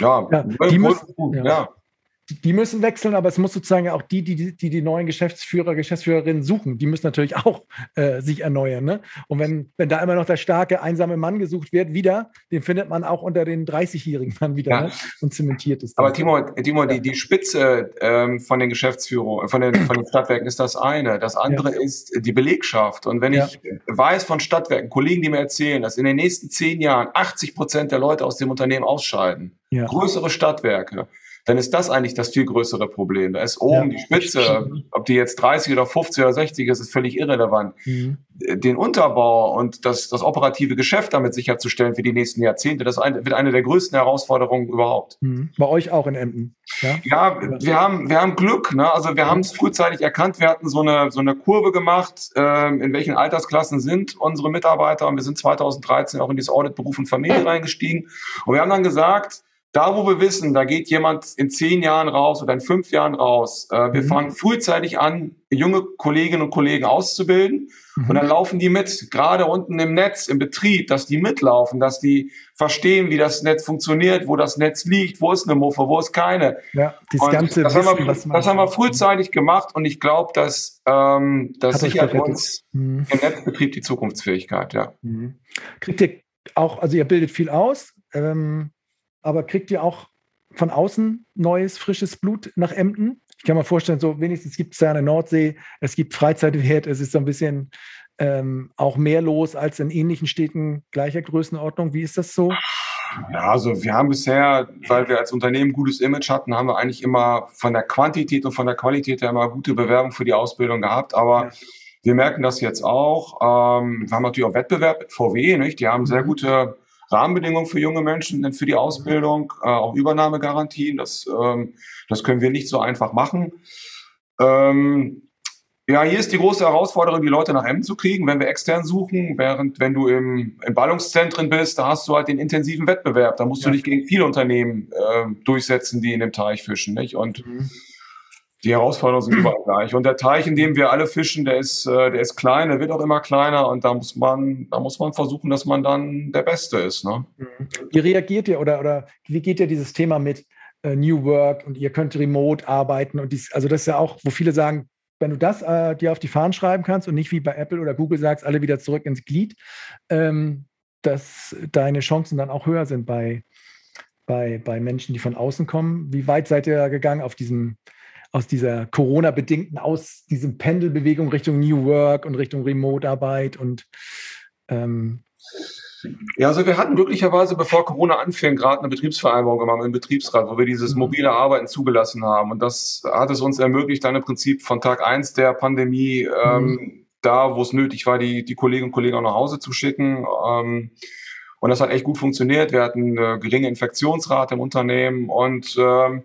ja, ja, die müssen, ja. ja die müssen wechseln, aber es muss sozusagen auch die, die die, die neuen Geschäftsführer, Geschäftsführerinnen suchen, die müssen natürlich auch äh, sich erneuern. Ne? Und wenn, wenn da immer noch der starke, einsame Mann gesucht wird, wieder, den findet man auch unter den 30-Jährigen dann wieder ja. ne? und zementiert ist. Aber Timo, Timo ja. die, die Spitze ähm, von den Geschäftsführern, von den, von den Stadtwerken ist das eine. Das andere ja. ist die Belegschaft. Und wenn ich weiß von Stadtwerken, Kollegen, die mir erzählen, dass in den nächsten zehn Jahren 80 Prozent der Leute aus dem Unternehmen ausscheiden, größere Stadtwerke, dann ist das eigentlich das viel größere Problem. Da ist oben ja. die Spitze, ob die jetzt 30 oder 50 oder 60 ist, ist völlig irrelevant. Mhm. Den Unterbau und das, das operative Geschäft damit sicherzustellen für die nächsten Jahrzehnte, das wird eine der größten Herausforderungen überhaupt. Mhm. Bei euch auch in Emden. Ja, ja wir haben, wir haben Glück. Ne? Also wir haben es frühzeitig erkannt. Wir hatten so eine, so eine Kurve gemacht, äh, in welchen Altersklassen sind unsere Mitarbeiter. Und wir sind 2013 auch in dieses Audit Beruf und Familie reingestiegen. Und wir haben dann gesagt, da, wo wir wissen, da geht jemand in zehn Jahren raus oder in fünf Jahren raus, äh, wir mhm. fangen frühzeitig an, junge Kolleginnen und Kollegen auszubilden mhm. und dann laufen die mit, gerade unten im Netz, im Betrieb, dass die mitlaufen, dass die verstehen, wie das Netz funktioniert, wo das Netz liegt, wo ist eine Muffe, wo ist keine. Ja, das ganze das, Wissen, haben wir, das haben wir frühzeitig gemacht und ich glaube, dass ähm, das sichert uns mhm. im Netzbetrieb die Zukunftsfähigkeit. Ja. Mhm. Kriegt ihr auch, also ihr bildet viel aus, ähm, aber kriegt ihr auch von außen neues, frisches Blut nach Emden? Ich kann mir vorstellen, so wenigstens gibt es ja eine Nordsee, es gibt Freizeitwert, es ist so ein bisschen ähm, auch mehr los als in ähnlichen Städten gleicher Größenordnung. Wie ist das so? Ja, also wir haben bisher, weil wir als Unternehmen gutes Image hatten, haben wir eigentlich immer von der Quantität und von der Qualität her immer gute Bewerbung für die Ausbildung gehabt. Aber ja. wir merken das jetzt auch. Ähm, wir haben natürlich auch Wettbewerb mit VW, nicht? Die haben sehr mhm. gute Rahmenbedingungen für junge Menschen für die Ausbildung, äh, auch Übernahmegarantien. Das, ähm, das können wir nicht so einfach machen. Ähm, ja, hier ist die große Herausforderung, die Leute nach Emden zu kriegen, wenn wir extern suchen. Während, wenn du im, im Ballungszentren bist, da hast du halt den intensiven Wettbewerb. Da musst ja. du dich gegen viele Unternehmen äh, durchsetzen, die in dem Teich fischen. Nicht? Und mhm. Die Herausforderungen sind überall gleich. Und der Teich, in dem wir alle fischen, der ist, äh, der ist klein, der wird auch immer kleiner und da muss man, da muss man versuchen, dass man dann der Beste ist. Ne? Wie reagiert ihr oder, oder wie geht ihr dieses Thema mit äh, New Work und ihr könnt remote arbeiten und dies, also das ist ja auch, wo viele sagen, wenn du das äh, dir auf die Fahnen schreiben kannst und nicht wie bei Apple oder Google sagst, alle wieder zurück ins Glied, ähm, dass deine Chancen dann auch höher sind bei, bei, bei Menschen, die von außen kommen. Wie weit seid ihr gegangen auf diesem, aus dieser Corona-bedingten, aus diesem Pendelbewegung Richtung New Work und Richtung Remote-Arbeit und ähm, ja, also wir hatten glücklicherweise, bevor Corona anfing, gerade eine Betriebsvereinbarung gemacht im Betriebsrat, wo wir dieses mhm. mobile Arbeiten zugelassen haben. Und das hat es uns ermöglicht, dann im Prinzip von Tag eins der Pandemie ähm, mhm. da, wo es nötig war, die, die Kolleginnen und Kollegen auch nach Hause zu schicken. Ähm, und das hat echt gut funktioniert. Wir hatten eine geringe Infektionsrate im Unternehmen und ähm,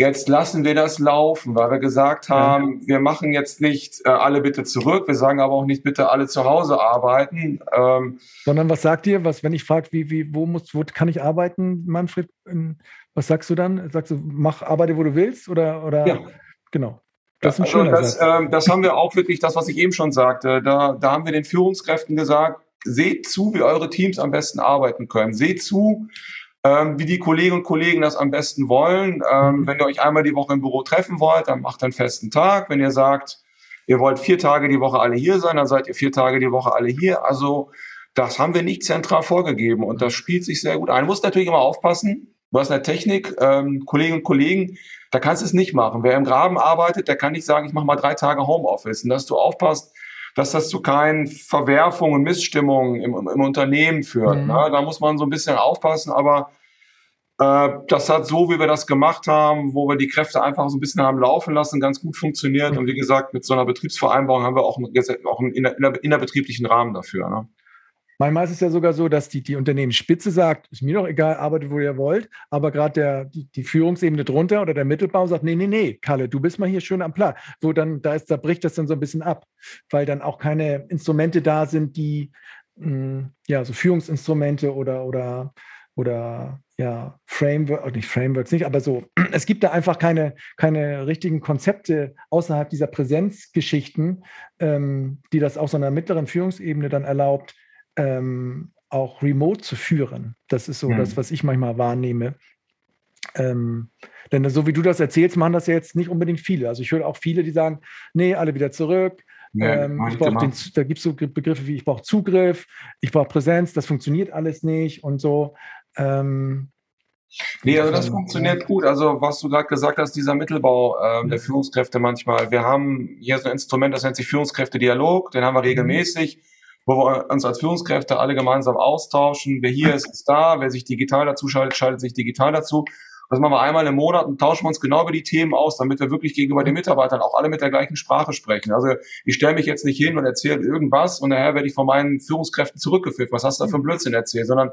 Jetzt lassen wir das laufen, weil wir gesagt haben, ja. wir machen jetzt nicht äh, alle bitte zurück, wir sagen aber auch nicht bitte alle zu Hause arbeiten. Ähm, Sondern was sagt ihr, was, wenn ich frage, wie, wie, wo muss, wo kann ich arbeiten, Manfred? Was sagst du dann? Sagst du, mach, arbeite, wo du willst? Oder, oder ja. genau. Das, ist ein also das, äh, das haben wir auch wirklich, das, was ich eben schon sagte, da, da haben wir den Führungskräften gesagt, seht zu, wie eure Teams am besten arbeiten können. Seht zu, ähm, wie die Kolleginnen und Kollegen das am besten wollen. Ähm, mhm. wenn ihr euch einmal die Woche im Büro treffen wollt, dann macht einen festen Tag. Wenn ihr sagt, ihr wollt vier Tage die Woche alle hier sein, dann seid ihr vier Tage die Woche alle hier. Also das haben wir nicht zentral vorgegeben und das spielt sich sehr gut ein. Du musst natürlich immer aufpassen. Du hast eine Technik, ähm, Kolleginnen und Kollegen, da kannst du es nicht machen. Wer im Graben arbeitet, der kann nicht sagen, ich mache mal drei Tage Homeoffice. Und dass du aufpasst, dass das zu keinen Verwerfungen und Missstimmungen im, im Unternehmen führt. Mhm. Ne? Da muss man so ein bisschen aufpassen, aber äh, das hat so, wie wir das gemacht haben, wo wir die Kräfte einfach so ein bisschen haben laufen lassen, ganz gut funktioniert. Mhm. Und wie gesagt, mit so einer Betriebsvereinbarung haben wir auch, auch einen innerbetrieblichen Rahmen dafür. Ne? Manchmal ist es ja sogar so, dass die, die Unternehmensspitze sagt, ist mir doch egal, arbeitet, wo ihr wollt, aber gerade die, die Führungsebene drunter oder der Mittelbau sagt, nee, nee, nee, Kalle, du bist mal hier schön am Platz. So, dann, da, ist, da bricht das dann so ein bisschen ab, weil dann auch keine Instrumente da sind, die, mh, hm, ja, so Führungsinstrumente oder, oder, oder ja, Framework, nicht Frameworks nicht, aber so, es gibt da einfach keine, keine richtigen Konzepte außerhalb dieser Präsenzgeschichten, ähm, die das auch so einer mittleren Führungsebene dann erlaubt, ähm, auch remote zu führen. Das ist so mhm. das, was ich manchmal wahrnehme. Ähm, denn so wie du das erzählst, machen das ja jetzt nicht unbedingt viele. Also ich höre auch viele, die sagen, nee, alle wieder zurück. Ja, ähm, ich den, da gibt es so Begriffe wie ich brauche Zugriff, ich brauche Präsenz, das funktioniert alles nicht und so. Ähm, Nee, also das funktioniert gut. Also was du gerade gesagt hast, dieser Mittelbau äh, der Führungskräfte manchmal. Wir haben hier so ein Instrument, das nennt sich Führungskräfte-Dialog, den haben wir mhm. regelmäßig wo wir uns als Führungskräfte alle gemeinsam austauschen. Wer hier ist, ist da. Wer sich digital dazu schaltet, schaltet sich digital dazu. Das machen wir einmal im Monat und tauschen wir uns genau über die Themen aus, damit wir wirklich gegenüber den Mitarbeitern auch alle mit der gleichen Sprache sprechen. Also ich stelle mich jetzt nicht hin und erzähle irgendwas und nachher werde ich von meinen Führungskräften zurückgeführt. Was hast du da für einen Blödsinn erzählt? Sondern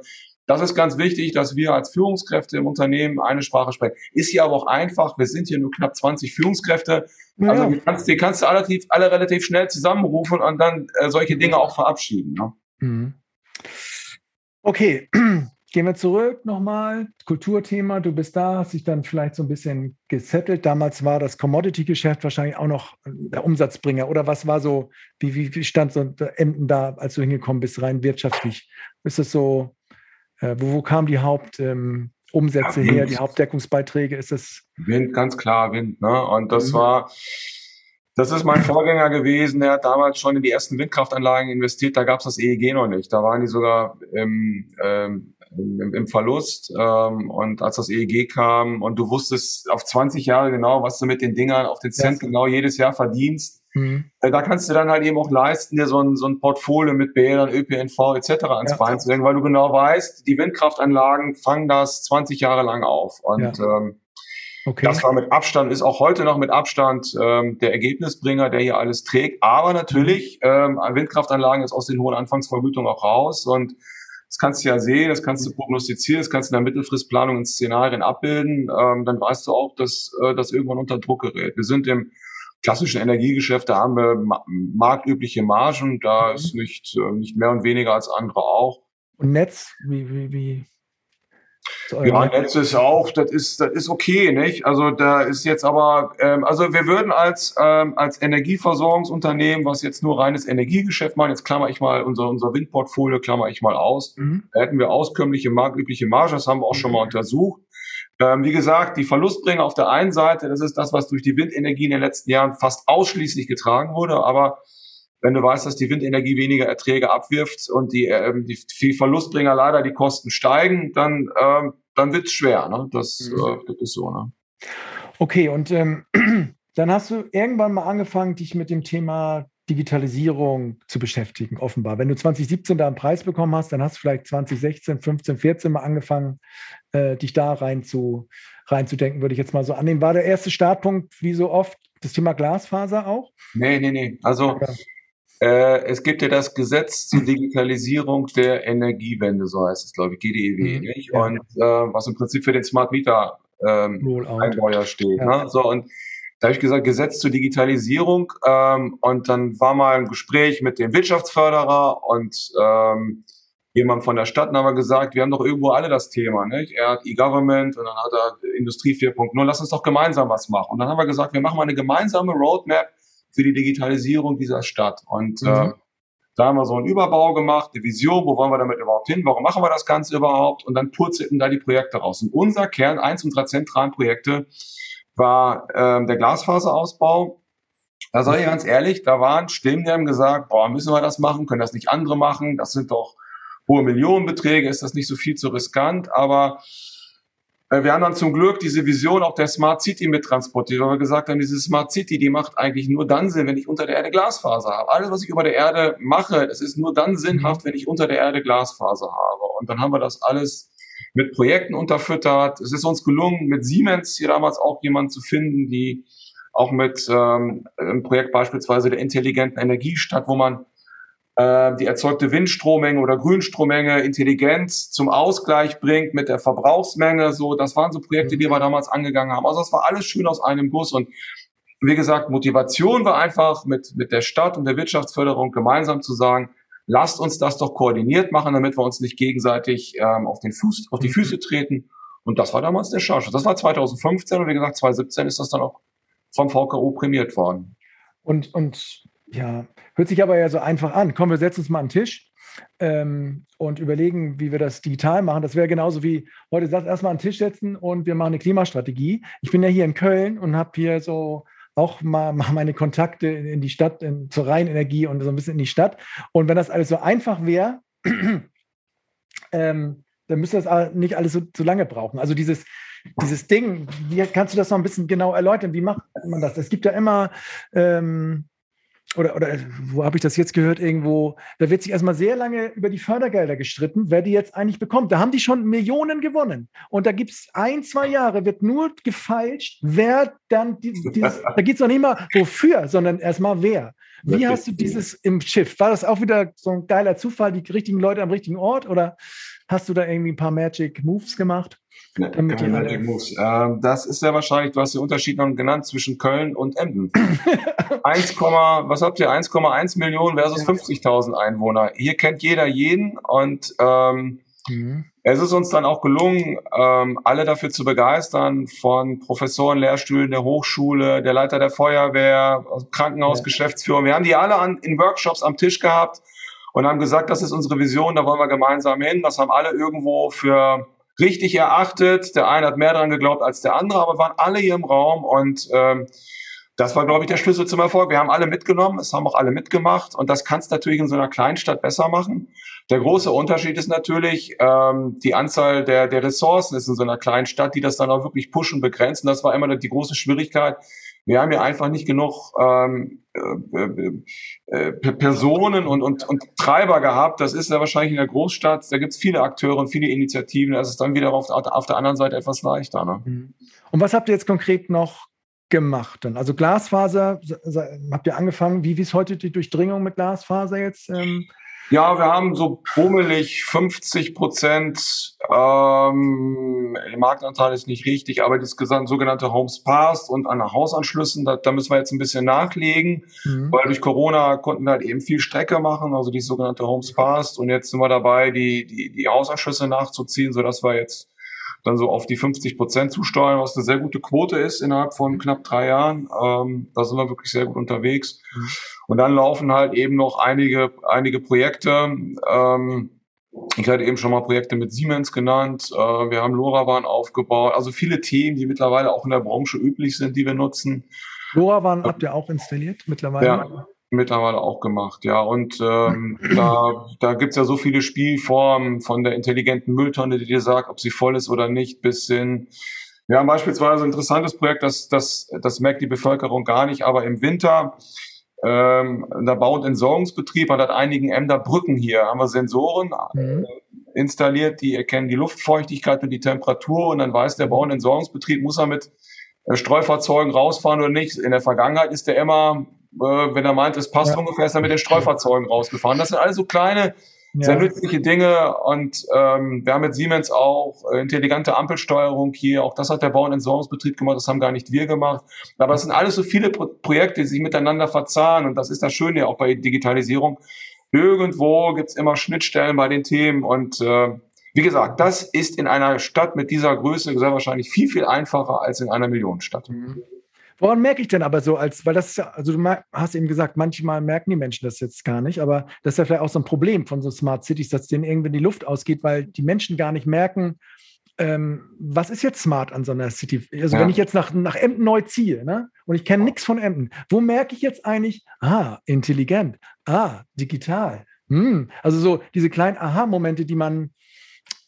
das ist ganz wichtig, dass wir als Führungskräfte im Unternehmen eine Sprache sprechen. Ist hier aber auch einfach. Wir sind hier nur knapp 20 Führungskräfte. Ja. Also die kannst, die kannst du relativ, alle relativ schnell zusammenrufen und dann äh, solche Dinge auch verabschieden. Ne? Mhm. Okay, Gehen wir zurück nochmal. Kulturthema, du bist da, hast dich dann vielleicht so ein bisschen gesettelt. Damals war das Commodity-Geschäft wahrscheinlich auch noch der Umsatzbringer. Oder was war so, wie, wie, wie stand so Emden da, als du hingekommen bist, rein wirtschaftlich? Ist es so, äh, wo, wo kamen die Hauptumsätze ähm, her, die Hauptdeckungsbeiträge? Ist es Wind, ganz klar Wind. Ne? Und das mhm. war, das ist mein Vorgänger gewesen. Der hat damals schon in die ersten Windkraftanlagen investiert. Da gab es das EEG noch nicht. Da waren die sogar im, ähm, im, im Verlust. Ähm, und als das EEG kam und du wusstest auf 20 Jahre genau, was du mit den Dingern auf den Cent ja. genau jedes Jahr verdienst, mhm. äh, da kannst du dann halt eben auch leisten, dir so ein, so ein Portfolio mit Bädern, ÖPNV etc. ans ja. Bein zu legen, weil du genau weißt, die Windkraftanlagen fangen das 20 Jahre lang auf. Und ja. ähm, Okay. Das war mit Abstand, ist auch heute noch mit Abstand ähm, der Ergebnisbringer, der hier alles trägt. Aber natürlich, ähm, Windkraftanlagen ist aus den hohen Anfangsvergütungen auch raus und das kannst du ja sehen, das kannst du prognostizieren, das kannst du in der Mittelfristplanung in Szenarien abbilden. Ähm, dann weißt du auch, dass äh, das irgendwann unter Druck gerät. Wir sind im klassischen Energiegeschäft, da haben wir ma marktübliche Margen, da mhm. ist nicht, äh, nicht mehr und weniger als andere auch. Und Netz, wie, wie, wie Ja, Netz ist auch, das ist, das ist okay, nicht? Also da ist jetzt aber, ähm, also wir würden als ähm, als Energieversorgungsunternehmen, was jetzt nur reines Energiegeschäft machen, jetzt klammer ich mal unser unser Windportfolio, klammer ich mal aus, mhm. da hätten wir auskömmliche marktübliche Marge, das haben wir auch schon mal untersucht. Ähm, wie gesagt, die Verlustbringer auf der einen Seite, das ist das, was durch die Windenergie in den letzten Jahren fast ausschließlich getragen wurde, aber wenn du weißt, dass die Windenergie weniger Erträge abwirft und die, ähm, die, die Verlustbringer leider die Kosten steigen, dann, ähm, dann wird's schwer. Ne? Das, mhm. äh, das ist so. Ne? Okay, und ähm, dann hast du irgendwann mal angefangen, dich mit dem Thema Digitalisierung zu beschäftigen, offenbar. Wenn du 2017 da einen Preis bekommen hast, dann hast du vielleicht 2016, 15, 14 mal angefangen, äh, dich da rein zu, reinzudenken, würde ich jetzt mal so annehmen. War der erste Startpunkt, wie so oft, das Thema Glasfaser auch? Nee, nee, nee. Also äh, es gibt ja das Gesetz zur Digitalisierung der Energiewende, so heißt es, glaube ich, GDEW, mhm. nicht? Ja. Und äh, was im Prinzip für den Smart Meter ähm, Einbauer steht. Ja. Ne? So, und da habe ich gesagt, Gesetz zur Digitalisierung. Ähm, und dann war mal ein Gespräch mit dem Wirtschaftsförderer und ähm, jemand von der Stadt und haben wir gesagt, wir haben doch irgendwo alle das Thema. Nicht? Er hat E-Government und dann hat er Industrie 4.0. Lass uns doch gemeinsam was machen. Und dann haben wir gesagt, wir machen mal eine gemeinsame Roadmap für die Digitalisierung dieser Stadt. Und mhm. äh, da haben wir so einen Überbau gemacht, eine Vision, wo wollen wir damit überhaupt hin, warum machen wir das Ganze überhaupt und dann purzelten da die Projekte raus. Und unser Kern, eins unserer zentralen Projekte, war ähm, der Glasfaserausbau. Da sage ich ganz ehrlich, da waren Stimmen, die haben gesagt, boah, müssen wir das machen, können das nicht andere machen, das sind doch hohe Millionenbeträge, ist das nicht so viel zu riskant, aber äh, wir haben dann zum Glück diese Vision auch der Smart City mit transportiert, weil wir gesagt haben, diese Smart City, die macht eigentlich nur dann Sinn, wenn ich unter der Erde Glasfaser habe. Alles, was ich über der Erde mache, das ist nur dann sinnhaft, wenn ich unter der Erde Glasfaser habe. Und dann haben wir das alles mit Projekten unterfüttert. Es ist uns gelungen, mit Siemens hier damals auch jemanden zu finden, die auch mit ähm, einem Projekt beispielsweise der intelligenten Energiestadt, wo man äh, die erzeugte Windstrommenge oder Grünstrommenge intelligent zum Ausgleich bringt mit der Verbrauchsmenge. So, das waren so Projekte, die wir damals angegangen haben. Also das war alles schön aus einem Bus und wie gesagt, Motivation war einfach mit, mit der Stadt und der Wirtschaftsförderung gemeinsam zu sagen, lasst uns das doch koordiniert machen, damit wir uns nicht gegenseitig ähm, auf, den Fuß, auf die Füße treten. Und das war damals der Charge. Das war 2015 und wie gesagt, 2017 ist das dann auch vom VKU prämiert worden. Und, und ja, hört sich aber ja so einfach an. Komm, wir setzen uns mal an den Tisch ähm, und überlegen, wie wir das digital machen. Das wäre genauso wie heute sagt, erstmal an den Tisch setzen und wir machen eine Klimastrategie. Ich bin ja hier in Köln und habe hier so auch mal, mal meine Kontakte in die Stadt, in, zur Rheinenergie und so ein bisschen in die Stadt. Und wenn das alles so einfach wäre, ähm, dann müsste das nicht alles so, so lange brauchen. Also dieses, dieses Ding, wie kannst du das noch ein bisschen genau erläutern? Wie macht man das? Es gibt ja immer ähm, oder, oder wo habe ich das jetzt gehört irgendwo, da wird sich erstmal sehr lange über die Fördergelder gestritten, wer die jetzt eigentlich bekommt. Da haben die schon Millionen gewonnen. Und da gibt es ein, zwei Jahre, wird nur gefeilscht, wer dann, die, dieses, da geht es noch nicht mal wofür, sondern erstmal wer. Wie hast du dieses im Schiff? War das auch wieder so ein geiler Zufall, die richtigen Leute am richtigen Ort oder hast du da irgendwie ein paar Magic Moves gemacht? Magic Moves. Ähm, das ist ja wahrscheinlich, du hast den Unterschied noch genannt zwischen Köln und Emden. 1, was habt ihr? 1,1 Millionen versus 50.000 Einwohner. Hier kennt jeder jeden und ähm, mhm. es ist uns dann auch gelungen, ähm, alle dafür zu begeistern, von Professoren, Lehrstühlen der Hochschule, der Leiter der Feuerwehr, Krankenhausgeschäftsführer. Wir haben die alle an, in Workshops am Tisch gehabt und haben gesagt, das ist unsere Vision, da wollen wir gemeinsam hin. Das haben alle irgendwo für richtig erachtet. Der eine hat mehr daran geglaubt als der andere, aber waren alle hier im Raum und ähm, das war, glaube ich, der Schlüssel zum Erfolg. Wir haben alle mitgenommen, es haben auch alle mitgemacht und das kannst natürlich in so einer Kleinstadt besser machen. Der große Unterschied ist natürlich ähm, die Anzahl der, der Ressourcen ist in so einer kleinen Stadt, die das dann auch wirklich pushen, begrenzen. Das war immer die große Schwierigkeit. Wir haben ja einfach nicht genug ähm, äh, äh, Personen und, und, und Treiber gehabt. Das ist ja wahrscheinlich in der Großstadt. Da gibt es viele Akteure und viele Initiativen. Das ist dann wieder auf, auf der anderen Seite etwas leichter. Ne? Mhm. Und was habt ihr jetzt konkret noch gemacht dann? Also Glasfaser, habt ihr angefangen? Wie, wie ist heute die Durchdringung mit Glasfaser jetzt? Ähm? Ja, wir haben so bummelig 50 Prozent, ähm, der Marktanteil ist nicht richtig, aber das sogenannte Homes Passed und an Hausanschlüssen, da, da müssen wir jetzt ein bisschen nachlegen, mhm. weil durch Corona konnten wir halt eben viel Strecke machen, also die sogenannte Homes Passed und jetzt sind wir dabei, die, die, die Hausanschlüsse nachzuziehen, sodass wir jetzt dann so auf die 50 Prozent zusteuern, was eine sehr gute Quote ist innerhalb von knapp drei Jahren. Ähm, da sind wir wirklich sehr gut unterwegs. Mhm. Und dann laufen halt eben noch einige, einige Projekte. Ähm, ich hatte eben schon mal Projekte mit Siemens genannt. Äh, wir haben LoRaWAN aufgebaut. Also viele Themen, die mittlerweile auch in der Branche üblich sind, die wir nutzen. LoRaWAN habt ihr auch installiert mittlerweile? Ja, mittlerweile auch gemacht, ja. Und ähm, da, da gibt's ja so viele Spielformen von der intelligenten Mülltonne, die dir sagt, ob sie voll ist oder nicht, bis hin. Wir haben beispielsweise ein interessantes Projekt, das, das, das merkt die Bevölkerung gar nicht, aber im Winter ähm, der Bau- und Entsorgungsbetrieb hat einigen Ämter Brücken hier, haben wir Sensoren mhm. Äh, installiert, die erkennen die Luftfeuchtigkeit und die Temperatur und dann weiß der Bau- und Entsorgungsbetrieb, muss er mit äh, Streufahrzeugen rausfahren oder nicht. In der Vergangenheit ist der immer, äh, wenn er meint, es passt ja. ungefähr, ist er mit den Streufahrzeugen rausgefahren. Das sind alles so kleine ja. sehr nützliche Dinge und ähm, wir haben mit Siemens auch äh, intelligente Ampelsteuerung hier. Auch das hat der Bau- und Entsorgungsbetrieb gemacht, das haben gar nicht wir gemacht. Aber es sind alles so viele Pro Projekte, die sich miteinander verzahnen und das ist das Schöne auch bei Digitalisierung. Irgendwo gibt's immer Schnittstellen bei den Themen und äh, wie gesagt, das ist in einer Stadt mit dieser Größe sehr wahrscheinlich viel, viel einfacher als in einer Millionenstadt. Mhm. Woran merke ich denn aber so, als, weil das ist ja, also du hast eben gesagt, manchmal merken die Menschen das jetzt gar nicht, aber das ist ja vielleicht auch so ein Problem von so Smart Cities, dass denen irgendwie die Luft ausgeht, weil die Menschen gar nicht merken, ähm, was ist jetzt smart an so einer City? Also ja. wenn ich jetzt nach, nach Emden neu ziehe, ne? Und ich kenne nichts von Emden, wo merke ich jetzt eigentlich, ah, intelligent, ah, digital. Hm. Also so diese kleinen Aha-Momente, die man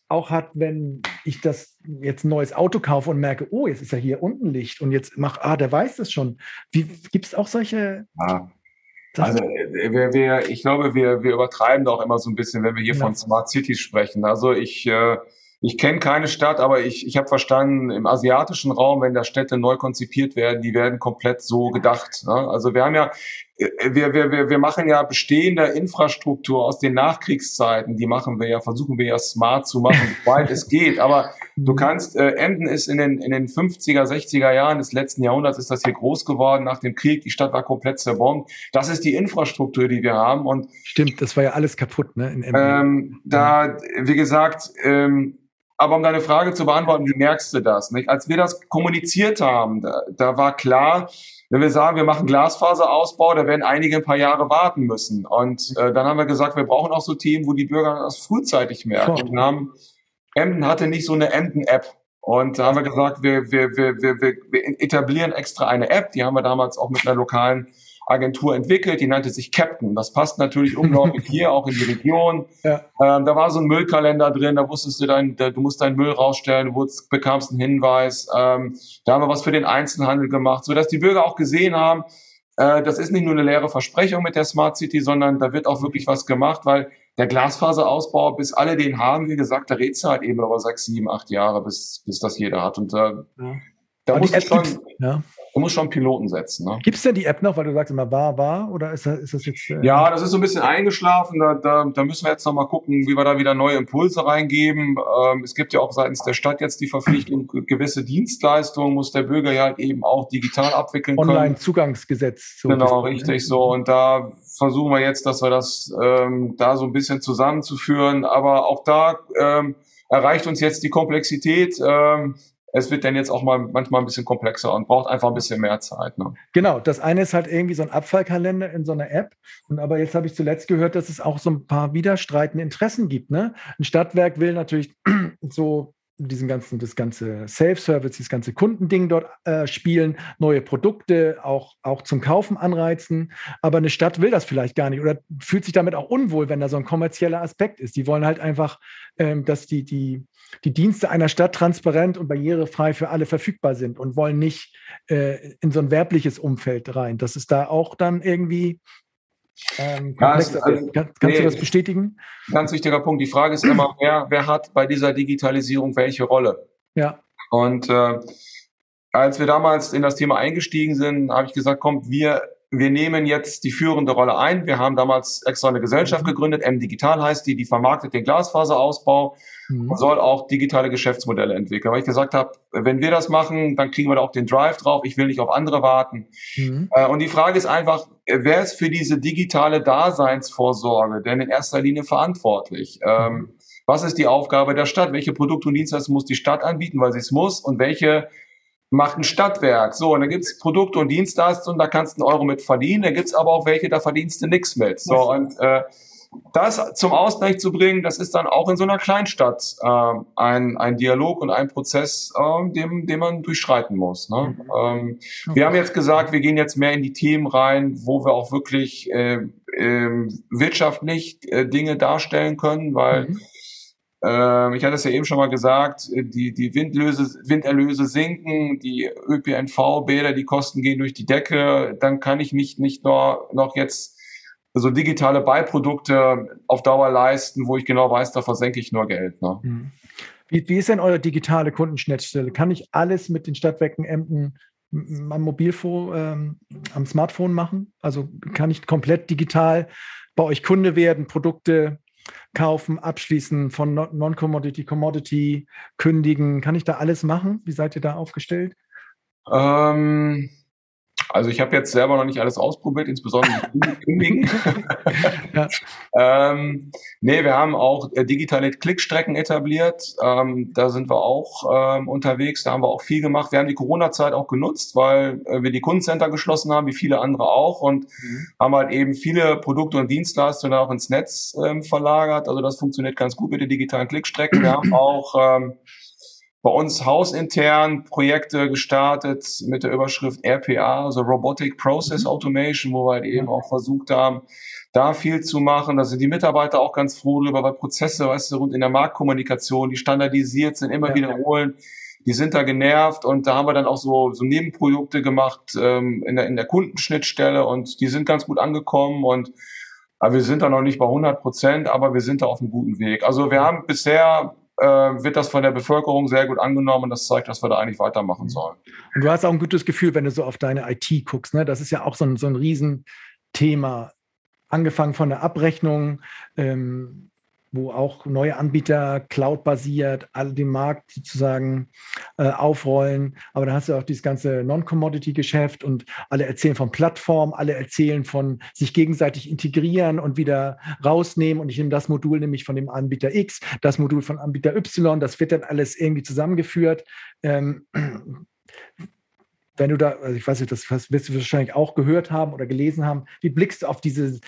auch hat, wenn ich das jetzt ein neues Auto kaufe und merke, oh, jetzt ist ja hier unten Licht und jetzt mach, ah, der weiß das schon. Gibt es auch solche? Ja. Also äh, wir, wir, ich glaube, wir, wir übertreiben da auch immer so ein bisschen, wenn wir hier ja. von Smart Cities sprechen. Also ich äh, ich kenne keine Stadt, aber ich, ich habe verstanden, im asiatischen Raum, wenn da Städte neu konzipiert werden, die werden komplett so gedacht. Ne? Also wir haben ja, äh, wir, wir, wir, wir machen ja bestehende Infrastruktur aus den Nachkriegszeiten, die machen wir ja, versuchen wir ja smart zu machen, soweit es geht. Aber du kannst, äh, Emden ist in den, in den 50er, 60er Jahren des letzten Jahrhunderts ist das hier groß geworden nach dem Krieg. Die Stadt war komplett zerbombt. Das ist die Infrastruktur, die wir haben. Und Stimmt, das war ja alles kaputt, ne? In Emden. Ähm, da, wie gesagt, ähm, aber um deine Frage zu beantworten, wie merkst du das? Nicht? Als wir das kommuniziert haben, da, da war klar, wenn wir sagen, wir machen Glasfaserausbau, da werden einige ein paar Jahre warten müssen. Und äh, dann haben wir gesagt, wir brauchen auch so Themen, wo die Bürger das frühzeitig merken. Und wir haben, Emden hatte nicht so eine Emden-App. Und da haben wir gesagt, wir, wir, wir, wir, wir etablieren extra eine App, die haben wir damals auch mit einer lokalen Agentur entwickelt, die nannte sich Captain. Das passt natürlich unglaublich hier auch in die Region. Ja. Ähm, da war so ein Müllkalender drin, da wusstest du dein, da, du musst deinen Müll rausstellen, du bekamst einen Hinweis. Ähm, da haben wir was für den Einzelhandel gemacht, so dass die Bürger auch gesehen haben, äh, das ist nicht nur eine leere Versprechung mit der Smart City, sondern da wird auch wirklich was gemacht, weil der Glasfaserausbau, bis alle den haben, wie gesagt, da redest du halt eben über sechs, sieben, acht Jahre, bis, bis das jeder hat. Und äh, ja. Da muss schon, ja. Du musst schon Piloten setzen. Ne? Gibt es denn die App noch, weil du sagst immer war, war? Oder ist das, ist das jetzt. Äh ja, das ist so ein bisschen eingeschlafen. Da, da, da müssen wir jetzt nochmal gucken, wie wir da wieder neue Impulse reingeben. Ähm, es gibt ja auch seitens der Stadt jetzt die Verpflichtung, gewisse Dienstleistungen muss der Bürger ja halt eben auch digital abwickeln können. Online-Zugangsgesetz. So genau, richtig ne? so. Und da versuchen wir jetzt, dass wir das ähm, da so ein bisschen zusammenzuführen. Aber auch da ähm, erreicht uns jetzt die Komplexität. Ähm, es wird dann jetzt auch mal manchmal ein bisschen komplexer und braucht einfach ein bisschen mehr Zeit. Ne? Genau, das eine ist halt irgendwie so ein Abfallkalender in so einer App. Und aber jetzt habe ich zuletzt gehört, dass es auch so ein paar widerstreitende Interessen gibt. Ne? Ein Stadtwerk will natürlich so diesen ganzen, das ganze Self-Service, das ganze Kundending dort äh, spielen, neue Produkte auch, auch zum Kaufen anreizen. Aber eine Stadt will das vielleicht gar nicht oder fühlt sich damit auch unwohl, wenn da so ein kommerzieller Aspekt ist. Die wollen halt einfach, ähm, dass die, die, die Dienste einer Stadt transparent und barrierefrei für alle verfügbar sind und wollen nicht äh, in so ein werbliches Umfeld rein. Das ist da auch dann irgendwie ähm, ja, es, also, kannst, kannst nee, du das bestätigen? Ganz wichtiger Punkt. Die Frage ist immer, wer, wer hat bei dieser Digitalisierung welche Rolle? Ja. Und äh, als wir damals in das Thema eingestiegen sind, habe ich gesagt, komm, wir wir nehmen jetzt die führende Rolle ein. Wir haben damals extra eine Gesellschaft mhm. gegründet, M Digital heißt die, die vermarktet den Glasfaserausbau mhm. und soll auch digitale Geschäftsmodelle entwickeln. Weil ich gesagt habe, wenn wir das machen, dann kriegen wir da auch den Drive drauf. Ich will nicht auf andere warten. Mhm. Äh, und die Frage ist einfach, wer ist für diese digitale Daseinsvorsorge denn in erster Linie verantwortlich? Ähm, was ist die Aufgabe der Stadt? Welche Produkte und Dienstleistungen muss die Stadt anbieten, weil sie es muss? Und welche macht ein Stadtwerk? So, und da gibt's Produkte und Dienstleistungen, da kannst du einen Euro mit verdienen. Da gibt's aber auch welche, da verdienst du nichts mit. So, und äh, das zum Ausgleich zu bringen, das ist dann auch in so einer Kleinstadt äh, ein, ein Dialog und ein Prozess, äh, dem, den man durchschreiten muss. Ne? Mhm. Ähm, wir haben jetzt gesagt, wir gehen jetzt mehr in die Themen rein, wo wir auch wirklich äh, äh, wirtschaftlich äh, Dinge darstellen können, weil mhm ähm, ich hatte es ja eben schon mal gesagt, die, die Windlöse, Winderlöse sinken, die ÖPNV-Bäder, die Kosten gehen durch die Decke. Dann kann ich nicht, nicht nur noch jetzt so digitale Beiprodukte auf Dauer leisten, wo ich genau weiß, da versenke ich nur Geld. Ne? Mhm. Wie, wie ist denn eure digitale Kundenschnittstelle? Kann ich alles mit den Stadtwerken Emden am Mobilfon, ähm, am Smartphone machen? Also kann ich komplett digital bei euch Kunde werden, Produkte kaufen, abschließen von Non-Commodity, Commodity, kündigen? Kann ich da alles machen? Wie seid ihr da aufgestellt? Ähm, also ich habe jetzt selber noch nicht alles ausprobiert, insbesondere kündigen. ja. ähm, nee, wir haben auch äh, digitale Klickstrecken etabliert. Ähm, da sind wir auch ähm, unterwegs. Da haben wir auch viel gemacht. Wir haben die Corona-Zeit auch genutzt, weil äh, wir die Kundencenter geschlossen haben, wie viele andere auch, und mhm. haben halt eben viele Produkte und Dienstleistungen auch ins Netz ähm, verlagert. Also das funktioniert ganz gut mit den digitalen Klickstrecken. Wir haben auch ähm, bei uns hausintern Projekte gestartet mit der Überschrift RPA, also Robotic Process mhm. Automation, wo wir halt eben auch versucht haben, da viel zu machen. Da sind die Mitarbeiter auch ganz froh drüber, weil Prozesse, weißt du, rund in der Marktkommunikation, die standardisiert sind, immer ja, wiederholen. Die sind da genervt und da haben wir dann auch so, so Nebenprodukte gemacht ähm, in, der, in der Kundenschnittstelle und die sind ganz gut angekommen und aber wir sind da noch nicht bei 100 Prozent, aber wir sind da auf einem guten Weg. Also wir haben bisher wird das von der Bevölkerung sehr gut angenommen und das zeigt, dass wir da eigentlich weitermachen mhm. sollen. Und du hast auch ein gutes Gefühl, wenn du so auf deine IT guckst. Ne? Das ist ja auch so ein, so ein Riesenthema. Angefangen von der Abrechnung, ähm, wo auch neue Anbieter cloud-basiert all den Markt sozusagen äh, aufrollen. Aber da hast du auch dieses ganze Non-Commodity-Geschäft und alle erzählen von Plattformen, alle erzählen von sich gegenseitig integrieren und wieder rausnehmen. Und ich nehme das Modul nämlich von dem Anbieter X, das Modul von Anbieter Y, das wird dann alles irgendwie zusammengeführt. Ähm, wenn du da, also ich weiß nicht, das wirst du wahrscheinlich auch gehört haben oder gelesen haben, wie blickst du auf diese,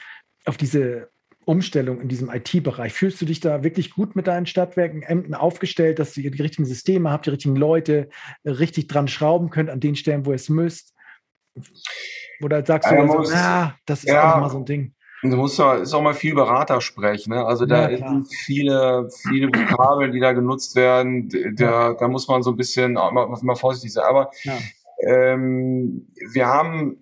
auf diese Umstellung in diesem IT-Bereich? Fühlst du dich da wirklich gut mit deinen Stadtwerken Emden aufgestellt, dass ihr die richtigen Systeme habt, die richtigen Leute äh, richtig dran schrauben könnt an den Stellen, wo ihr es müsst? Oder sagst du, ja, so, muss, ah, das ist ja, auch mal so ein Ding? Du musst ja, ist auch mal viel Berater sprechen. Ne? Also da ja, sind viele, viele Vokabeln, die da genutzt werden. Da, da muss man so ein bisschen mal, mal vorsichtig sein. Aber ähm, wir haben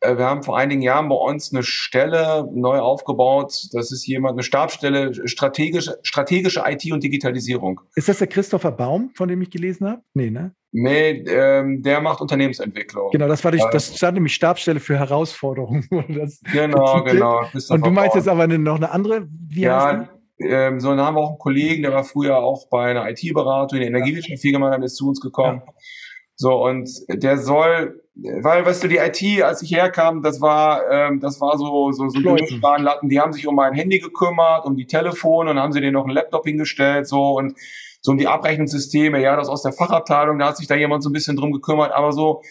wir haben vor einigen Jahren bei uns eine Stelle neu aufgebaut. Das ist jemand, eine Stabsstelle, strategische, strategische IT und Digitalisierung. Ist das der Christopher Baum, von dem ich gelesen habe? Nee, ne? Nee, ähm, der macht Unternehmensentwicklung. Genau, das war die, das stand nämlich Stabsstelle für Herausforderungen. Das, genau, genau. Und du meinst jetzt aber eine, noch eine andere? Wie ja, ähm, so, dann haben wir auch einen Kollegen, der war früher auch bei einer IT-Beratung in der Energiewirtschaft viel gemacht, ist zu uns gekommen. Ja. So, und der soll, weil, weißt du, die IT, als ich herkam, das war, ähm, das war so, so, so Latten, die haben sich um mein Handy gekümmert, um die Telefone und haben sie denen noch einen Laptop hingestellt, so, und so um die Abrechnungssysteme, ja, das aus der Fachabteilung, da hat sich da jemand so ein bisschen drum gekümmert, aber so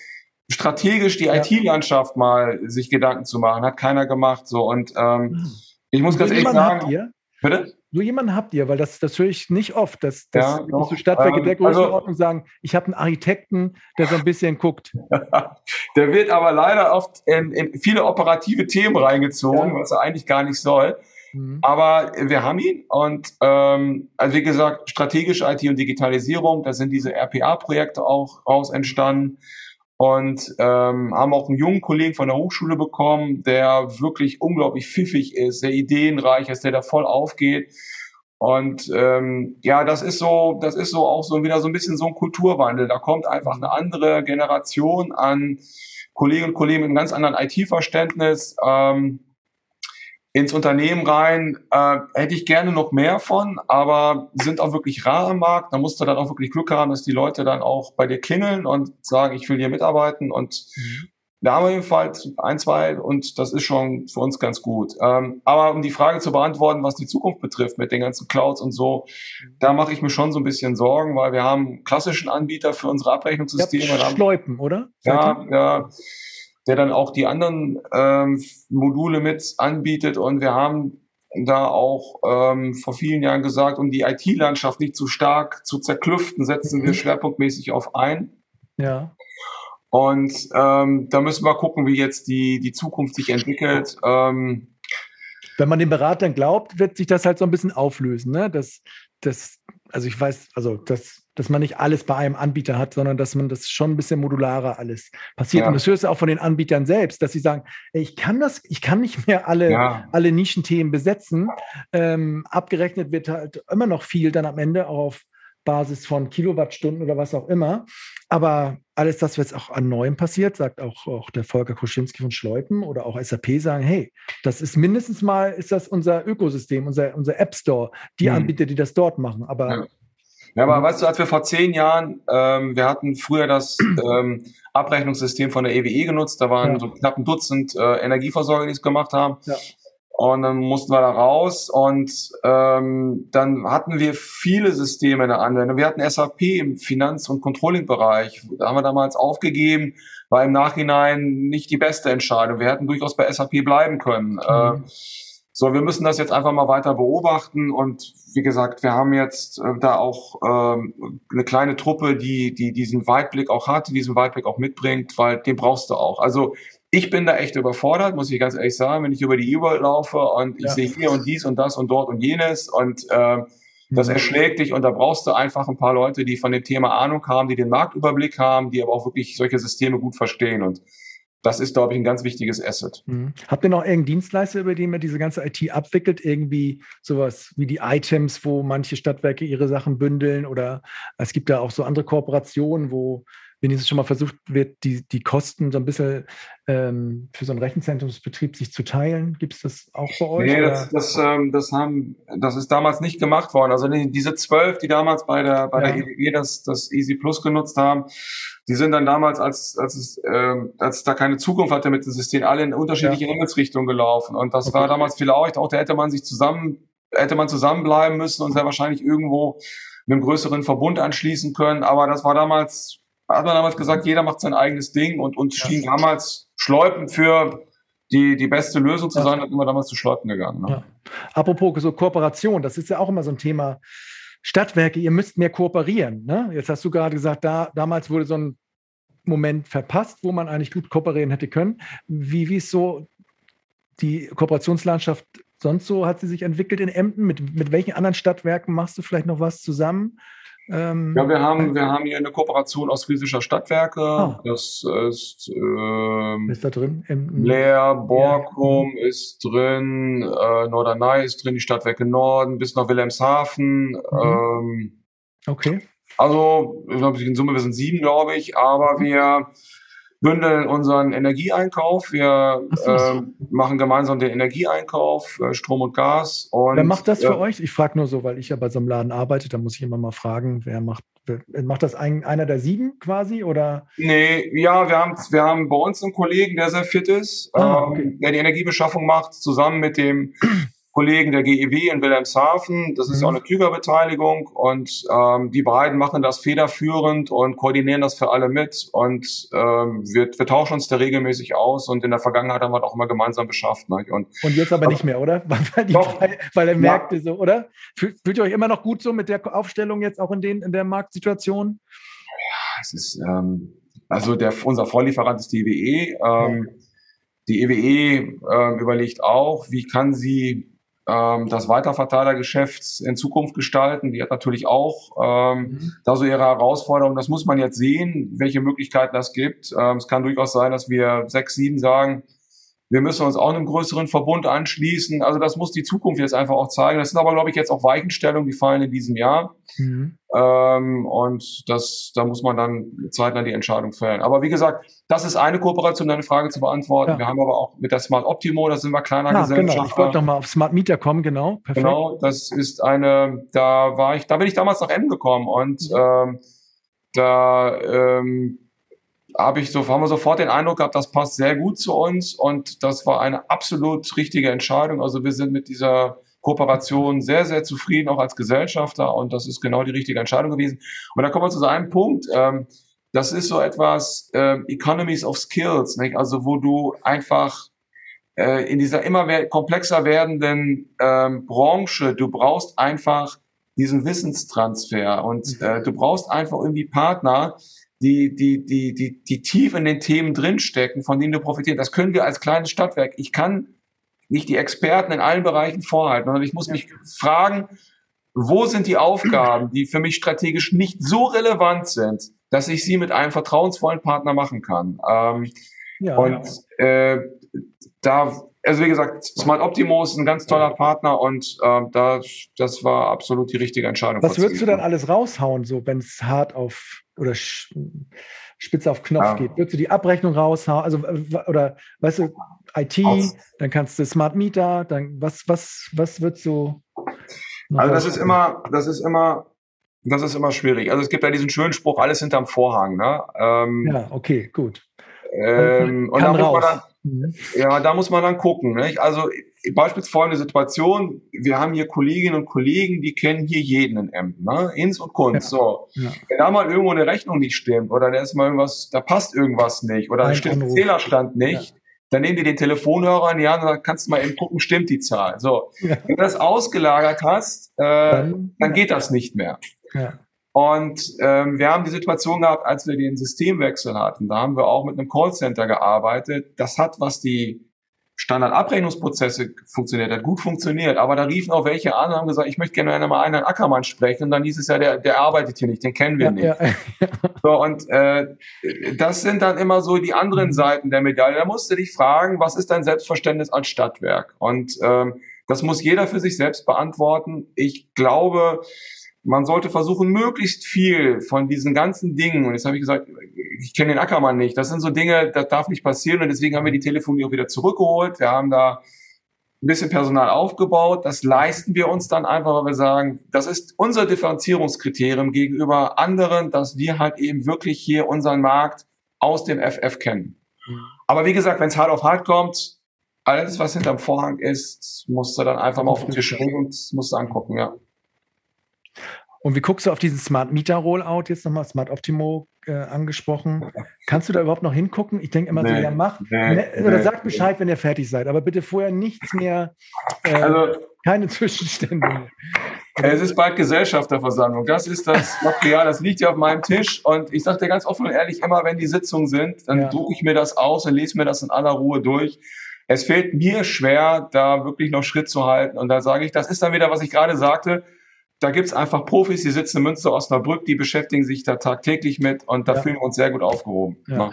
strategisch die ja. IT-Landschaft mal sich Gedanken zu machen, hat keiner gemacht, so, und, ähm, hm. ich muss ganz ehrlich sagen, Bitte? So jemanden habt ihr, weil das, das höre ich nicht oft, dass, dass ja, so Stadtwerke ähm, der Größenordnung also, sagen, ich habe einen Architekten, der so ein bisschen guckt. der wird aber leider oft in, in viele operative Themen reingezogen, ja. was er eigentlich gar nicht soll. Mhm. Aber wir haben ihn und ähm, also wie gesagt, strategische IT und Digitalisierung, da sind diese RPA-Projekte auch raus entstanden und ähm, haben auch einen jungen Kollegen von der Hochschule bekommen, der wirklich unglaublich pfiffig ist, der ideenreich ist, der da voll aufgeht. Und ähm, ja, das ist so, das ist so auch so wieder so ein bisschen so ein Kulturwandel. Da kommt einfach eine andere Generation an Kolleginnen und Kollegen mit einem ganz anderen IT-Verständnis. Ähm, ins Unternehmen rein. Äh, hätte ich gerne noch mehr von, aber sind auch wirklich rar im Markt. Da musst du dann auch wirklich Glück haben, dass die Leute dann auch bei dir klingeln und sagen, ich will hier mitarbeiten. Und mhm. da haben wir jedenfalls ein, zwei und das ist schon für uns ganz gut. Ähm, aber um die Frage zu beantworten, was die Zukunft betrifft mit den ganzen Clouds und so, da mache ich mir schon so ein bisschen Sorgen, weil wir haben klassischen Anbieter für unsere Abrechnungssysteme. Schleupen, oder? Ja, ja, der dann auch die anderen ähm, Module mit anbietet und wir haben da auch ähm, vor vielen Jahren gesagt, um die IT-Landschaft nicht zu stark zu zerklüften, setzen wir mhm. schwerpunktmäßig auf ein. Ja. Und ähm, da müssen wir gucken, wie jetzt die, die Zukunft sich entwickelt. Ähm, Wenn man den Beratern glaubt, wird sich das halt so ein bisschen auflösen. Ne? Das, das, also ich weiß, also das, dass man nicht alles bei einem Anbieter hat, sondern dass man das schon ein bisschen modularer alles passiert. Ja. Und das hörst du auch von den Anbietern selbst, dass sie sagen, ey, ich kann das, ich kann nicht mehr alle, ja. alle Nischenthemen besetzen. Ähm, abgerechnet wird halt immer noch viel dann am Ende auf Basis von Kilowattstunden oder was auch immer. Aber alles das, was auch an Neuem passiert, sagt auch, auch der Volker Koschinski von Schleupen oder auch SAP sagen, hey, das ist mindestens mal, ist das unser Ökosystem, unser, unser App Store, die mhm. Anbieter, die das dort machen. Aber ja. Ja, aber weißt du, als wir vor zehn Jahren, ähm, wir hatten früher das ähm, Abrechnungssystem von der EWE e genutzt, da waren ja. so knapp ein Dutzend äh, Energieversorger, die es gemacht haben. Ja. Und dann mussten wir da raus und ähm, dann hatten wir viele Systeme in der Anwendung. Wir hatten SAP im Finanz- und Controlling-Bereich. Da haben wir damals aufgegeben, war im Nachhinein nicht die beste Entscheidung. Wir hätten durchaus bei SAP bleiben können. Mhm. Äh, so, wir müssen das jetzt einfach mal weiter beobachten und wie gesagt, wir haben jetzt äh, da auch ähm, eine kleine Truppe, die, die diesen Weitblick auch hat, diesen Weitblick auch mitbringt, weil den brauchst du auch. Also ich bin da echt überfordert, muss ich ganz ehrlich sagen, wenn ich über die E-World laufe und ich ja. sehe hier und dies und das und dort und jenes und äh, das mhm. erschlägt dich und da brauchst du einfach ein paar Leute, die von dem Thema Ahnung haben, die den Marktüberblick haben, die aber auch wirklich solche Systeme gut verstehen und das ist, glaube ich, ein ganz wichtiges Asset. Mhm. Habt ihr noch irgendeinen Dienstleister, über den ihr diese ganze IT abwickelt? Irgendwie sowas wie die Items, wo manche Stadtwerke ihre Sachen bündeln oder es gibt ja auch so andere Kooperationen, wo wenigstens schon mal versucht wird, die, die Kosten so ein bisschen ähm, für so einen Rechenzentrumsbetrieb sich zu teilen. Gibt es das auch bei euch? Nee, das, das, ähm, das, haben, das ist damals nicht gemacht worden. Also die, diese zwölf, die damals bei der, bei ja. der EWG das, das Easy Plus genutzt haben, die sind dann damals, als, als, es, ähm, als es da keine Zukunft hatte mit dem System, alle in unterschiedliche ja. Himmelsrichtungen gelaufen. Und das okay. war damals vielleicht auch, da hätte man sich zusammen, hätte man zusammenbleiben müssen und sehr wahrscheinlich irgendwo einem größeren Verbund anschließen können. Aber das war damals hat man damals gesagt, jeder macht sein eigenes Ding und uns schien damals Schleupen für die, die beste Lösung zu sein, hat immer damals zu Schleupen gegangen. Ne? Ja. Apropos so Kooperation, das ist ja auch immer so ein Thema. Stadtwerke, ihr müsst mehr kooperieren. Ne? Jetzt hast du gerade gesagt, da, damals wurde so ein Moment verpasst, wo man eigentlich gut kooperieren hätte können. Wie, wie ist so die Kooperationslandschaft sonst so? Hat sie sich entwickelt in Emden? Mit, mit welchen anderen Stadtwerken machst du vielleicht noch was zusammen? Ähm, ja, wir haben, wir haben hier eine Kooperation aus Friesischer Stadtwerke. Ah. Das ist, ähm, ist da drin? Im, Leer, Borkum ja. ist drin, äh, Norderney ist drin, die Stadtwerke Norden bis nach Wilhelmshaven. Mhm. Ähm, okay. Also, ich glaube, in Summe wir sind sieben, glaube ich, aber mhm. wir bündeln unseren Energieeinkauf. Wir äh, machen gemeinsam den Energieeinkauf, äh, Strom und Gas. Und, wer macht das für äh, euch? Ich frage nur so, weil ich ja bei so einem Laden arbeite, da muss ich immer mal fragen, wer macht, wer, macht das ein, einer der sieben quasi? Oder? Nee, ja, wir haben, wir haben bei uns einen Kollegen, der sehr fit ist, ah, okay. ähm, der die Energiebeschaffung macht, zusammen mit dem Kollegen der GEW in Wilhelmshaven. Das ist mhm. auch eine Klügerbeteiligung und ähm, die beiden machen das federführend und koordinieren das für alle mit und ähm, wir, wir tauschen uns da regelmäßig aus und in der Vergangenheit haben wir auch immer gemeinsam beschafft. Ne? Und, und jetzt aber nicht mehr, oder? Weil, die, weil, weil er merkte so, oder? Fühlt, fühlt ihr euch immer noch gut so mit der Aufstellung jetzt auch in, den, in der Marktsituation? Ja, es ist, ähm, also der, unser Vorlieferant ist die EWE. Ähm, ja. Die EWE äh, überlegt auch, wie kann sie ähm, das Weiterverteilergeschäft in Zukunft gestalten. Die hat natürlich auch ähm, mhm. da so ihre Herausforderungen. Das muss man jetzt sehen, welche Möglichkeiten das gibt. Ähm, es kann durchaus sein, dass wir sechs, sieben sagen, wir müssen uns auch einem größeren Verbund anschließen. Also das muss die Zukunft jetzt einfach auch zeigen. Das sind aber, glaube ich, jetzt auch Weichenstellungen, die fallen in diesem Jahr. Mhm. Ähm, und das, da muss man dann zeitnah die Entscheidung fällen. Aber wie gesagt, das ist eine Kooperation, deine Frage zu beantworten. Ja. Wir haben aber auch mit der Smart Optimo, da sind wir kleiner ah, Gesellschaft. Genau. Ich wollte nochmal auf Smart Meter kommen, genau. Perfekt. Genau, das ist eine, da war ich, da bin ich damals nach M gekommen und mhm. ähm, da ähm, habe ich so, haben wir sofort den Eindruck gehabt, das passt sehr gut zu uns und das war eine absolut richtige Entscheidung. Also wir sind mit dieser Kooperation sehr, sehr zufrieden, auch als Gesellschafter und das ist genau die richtige Entscheidung gewesen. Und da kommen wir zu so einem Punkt. Ähm, das ist so etwas äh, Economies of Skills, nicht? also wo du einfach äh, in dieser immer komplexer werdenden ähm, Branche, du brauchst einfach diesen Wissenstransfer und äh, du brauchst einfach irgendwie Partner, die, die, die, die, die tief in den Themen drinstecken, von denen du profitierst. Das können wir als kleines Stadtwerk. Ich kann nicht die Experten in allen Bereichen vorhalten, sondern ich muss mich fragen, wo sind die Aufgaben, die für mich strategisch nicht so relevant sind, dass ich sie mit einem vertrauensvollen Partner machen kann. Ähm, ja, und äh, da, also wie gesagt, Smart Optimo ist ein ganz toller Partner und äh, da, das war absolut die richtige Entscheidung. Was würdest du dann alles raushauen, so wenn es hart auf oder spitze auf Knopf ja. geht? Würdest du die Abrechnung raushauen? Also oder weißt du, IT, Aus. dann kannst du Smart Meter, dann was, was, was würdest du? Also das ist immer, das ist immer das ist immer schwierig. Also es gibt ja diesen schönen Spruch, alles hinterm Vorhang. Ne? Ähm, ja, okay, gut. Ähm, und da muss man dann, mhm. ja, da muss man dann gucken. Nicht? Also beispielsweise folgende Situation, wir haben hier Kolleginnen und Kollegen, die kennen hier jeden in Emden, ne? Ins und Kunst. Ja. So. Ja. Wenn da mal irgendwo eine Rechnung nicht stimmt oder da ist mal irgendwas, da passt irgendwas nicht oder da stimmt ein Zählerstand nicht, ja. dann nehmen die den Telefonhörer in die Hand und dann kannst du mal eben gucken, stimmt die Zahl. So. Wenn du das ausgelagert hast, äh, dann, dann geht das nicht mehr. Ja. Und ähm, wir haben die Situation gehabt, als wir den Systemwechsel hatten, da haben wir auch mit einem Callcenter gearbeitet. Das hat, was die Standardabrechnungsprozesse funktioniert hat, gut funktioniert. Aber da riefen auch welche an und haben gesagt, ich möchte gerne mal einen Ackermann sprechen. Und dann hieß es ja, der, der arbeitet hier nicht, den kennen wir ja, nicht. Ja, ja. So, und äh, das sind dann immer so die anderen Seiten der Medaille. Da musst du dich fragen, was ist dein Selbstverständnis als Stadtwerk? Und ähm, das muss jeder für sich selbst beantworten. Ich glaube, man sollte versuchen, möglichst viel von diesen ganzen Dingen, und jetzt habe ich gesagt, ich kenne den Ackermann nicht, das sind so Dinge, das darf nicht passieren und deswegen haben wir die Telefonie auch wieder zurückgeholt. Wir haben da ein bisschen Personal aufgebaut. Das leisten wir uns dann einfach, weil wir sagen, das ist unser Differenzierungskriterium gegenüber anderen, dass wir halt eben wirklich hier unseren Markt aus dem FF kennen. Mhm. Aber wie gesagt, wenn es hart auf hart kommt, alles, was hinterm Vorhang ist, musst du dann einfach mal auf den Tisch legen und musst du angucken, ja. Und wie guckst du auf diesen Smart Meter Rollout jetzt nochmal, Smart Optimo äh, angesprochen? Kannst du da überhaupt noch hingucken? Ich denke immer nee, so, ja, mach. Nee, ne, oder nee, sagt Bescheid, wenn ihr fertig seid, aber bitte vorher nichts mehr, äh, also, keine Zwischenstände. Es ist bald Gesellschafterversammlung. Das ist das Material, das liegt ja auf meinem Tisch. Und ich sage dir ganz offen und ehrlich, immer wenn die Sitzungen sind, dann ja. drucke ich mir das aus und lese mir das in aller Ruhe durch. Es fällt mir schwer, da wirklich noch Schritt zu halten. Und da sage ich, das ist dann wieder, was ich gerade sagte, da gibt's einfach Profis, die sitzen in Münster, Osnabrück, die beschäftigen sich da tagtäglich mit und da ja. fühlen wir uns sehr gut aufgehoben. Ja.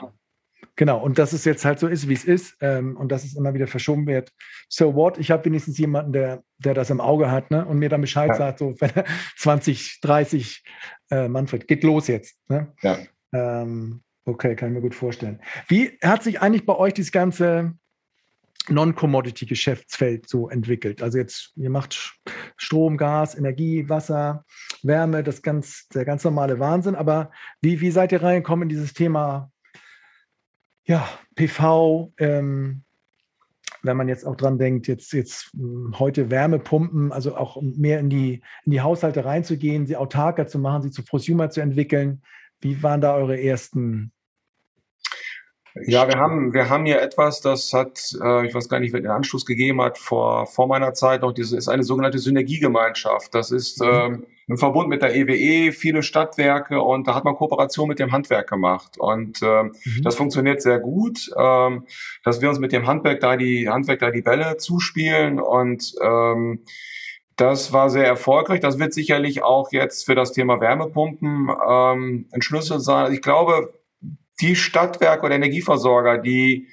Genau, und dass es jetzt halt so ist, wie es ist ähm, und dass es immer wieder verschoben wird. So what? Ich habe wenigstens jemanden, der, der das im Auge hat ne? und mir dann Bescheid ja. sagt, so wenn 20, 30, äh, Manfred, geht los jetzt. Ne? Ja. Ähm, okay, kann ich mir gut vorstellen. Wie hat sich eigentlich bei euch das ganze Non-Commodity-Geschäftsfeld so entwickelt. Also jetzt, ihr macht Strom, Gas, Energie, Wasser, Wärme, das ganz, der ganz normale Wahnsinn. Aber wie, wie seid ihr reingekommen in dieses Thema ja, PV? Ähm, wenn man jetzt auch dran denkt, jetzt, jetzt hm, heute Wärmepumpen, also auch mehr in die, in die Haushalte reinzugehen, sie autarker zu machen, sie zu Prosumer zu entwickeln. Wie waren da eure ersten ja, wir haben, wir haben hier etwas, das hat, äh, ich weiß gar nicht, wer den Anschluss gegeben hat, vor, vor meiner Zeit noch, diese ist eine sogenannte Synergiegemeinschaft. Das ist mhm. ähm, im Verbund mit der EWE, e, viele Stadtwerke und da hat man Kooperation mit dem Handwerk gemacht. Und ähm, mhm. das funktioniert sehr gut, ähm, dass wir uns mit dem Handwerk da die, Handwerk da die Bälle zuspielen und ähm, das war sehr erfolgreich. Das wird sicherlich auch jetzt für das Thema Wärmepumpen ähm, ein Schlüssel sein. Ich glaube, die Stadtwerke oder Energieversorger, die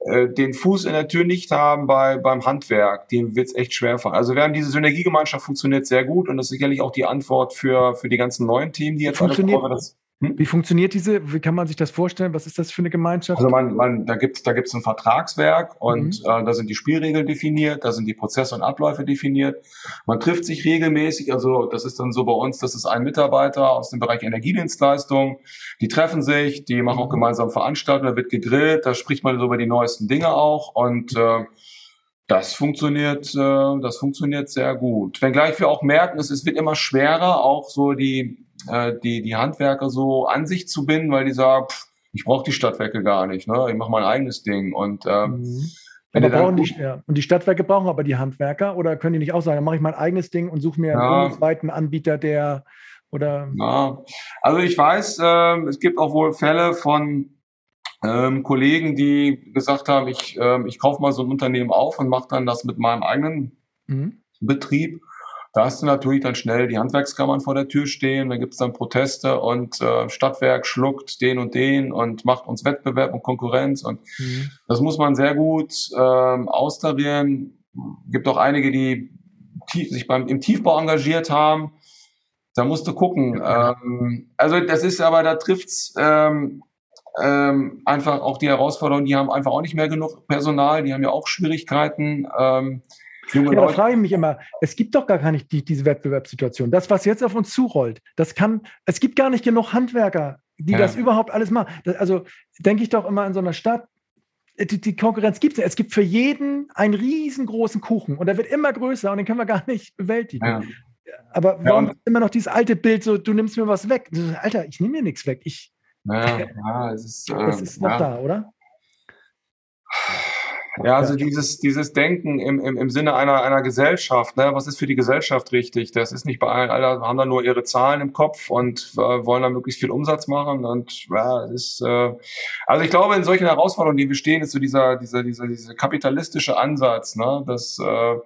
äh, den Fuß in der Tür nicht haben bei, beim Handwerk, dem wird es echt schwer fallen. Also wir haben diese Synergiegemeinschaft funktioniert sehr gut und das ist sicherlich auch die Antwort für, für die ganzen neuen Themen, die jetzt funktioniert, alle kommen. Das? Wie funktioniert diese? Wie kann man sich das vorstellen? Was ist das für eine Gemeinschaft? Also man, man, da gibt es da gibt's ein Vertragswerk und mhm. äh, da sind die Spielregeln definiert, da sind die Prozesse und Abläufe definiert. Man trifft sich regelmäßig, also das ist dann so bei uns, das ist ein Mitarbeiter aus dem Bereich Energiedienstleistung. Die treffen sich, die machen auch mhm. gemeinsam Veranstaltungen, da wird gegrillt, da spricht man so über die neuesten Dinge auch und äh, das funktioniert, äh, das funktioniert sehr gut. Wenngleich wir auch merken, es, es wird immer schwerer, auch so die äh, die, die Handwerker so an sich zu binden, weil die sagen, pff, ich brauche die Stadtwerke gar nicht, ne? ich mache mein eigenes Ding. Und, ähm, mhm. aber brauchen die, ja. Und die Stadtwerke brauchen aber die Handwerker oder können die nicht auch sagen, dann mache ich mein eigenes Ding und suche mir ja. einen bundesweiten Anbieter, der oder. Ja. Also ich weiß, äh, es gibt auch wohl Fälle von ähm, Kollegen, die gesagt haben, ich, äh, ich kaufe mal so ein Unternehmen auf und mache dann das mit meinem eigenen mhm. Betrieb. Da hast du natürlich dann schnell die Handwerkskammern vor der Tür stehen, dann gibt es dann Proteste und äh, Stadtwerk schluckt den und den und macht uns Wettbewerb und Konkurrenz. Und mhm. das muss man sehr gut ähm, austarieren. Gibt auch einige, die sich beim, im Tiefbau engagiert haben. Da musst du gucken. Ähm, also das ist aber, da trifft's ähm, ähm, einfach auch die Herausforderung, die haben einfach auch nicht mehr genug Personal, die haben ja auch Schwierigkeiten. Ähm, Junge ja, da frage ich mich immer, es gibt doch gar nicht die, diese Wettbewerbssituation. Das, was jetzt auf uns zurollt, das kann, es gibt gar nicht genug Handwerker, die ja. das überhaupt alles machen. Das, also denke ich doch immer in so einer Stadt, die, die Konkurrenz gibt es. Es gibt für jeden einen riesengroßen Kuchen und der wird immer größer und den können wir gar nicht bewältigen. Ja. Aber warum ja, immer noch dieses alte Bild, so du nimmst mir was weg? Alter, ich nehme mir nichts weg. Ich, ja, ja, es ist, äh, das ist noch da, oder? Ja, also dieses, dieses Denken im, im, im Sinne einer, einer Gesellschaft, ne? was ist für die Gesellschaft richtig? Das ist nicht bei allen, alle haben da nur ihre Zahlen im Kopf und äh, wollen da möglichst viel Umsatz machen. Und ja, ist, äh, also ich glaube, in solchen Herausforderungen, die wir stehen, ist so dieser, dieser, dieser, dieser kapitalistische Ansatz, ne? dass äh,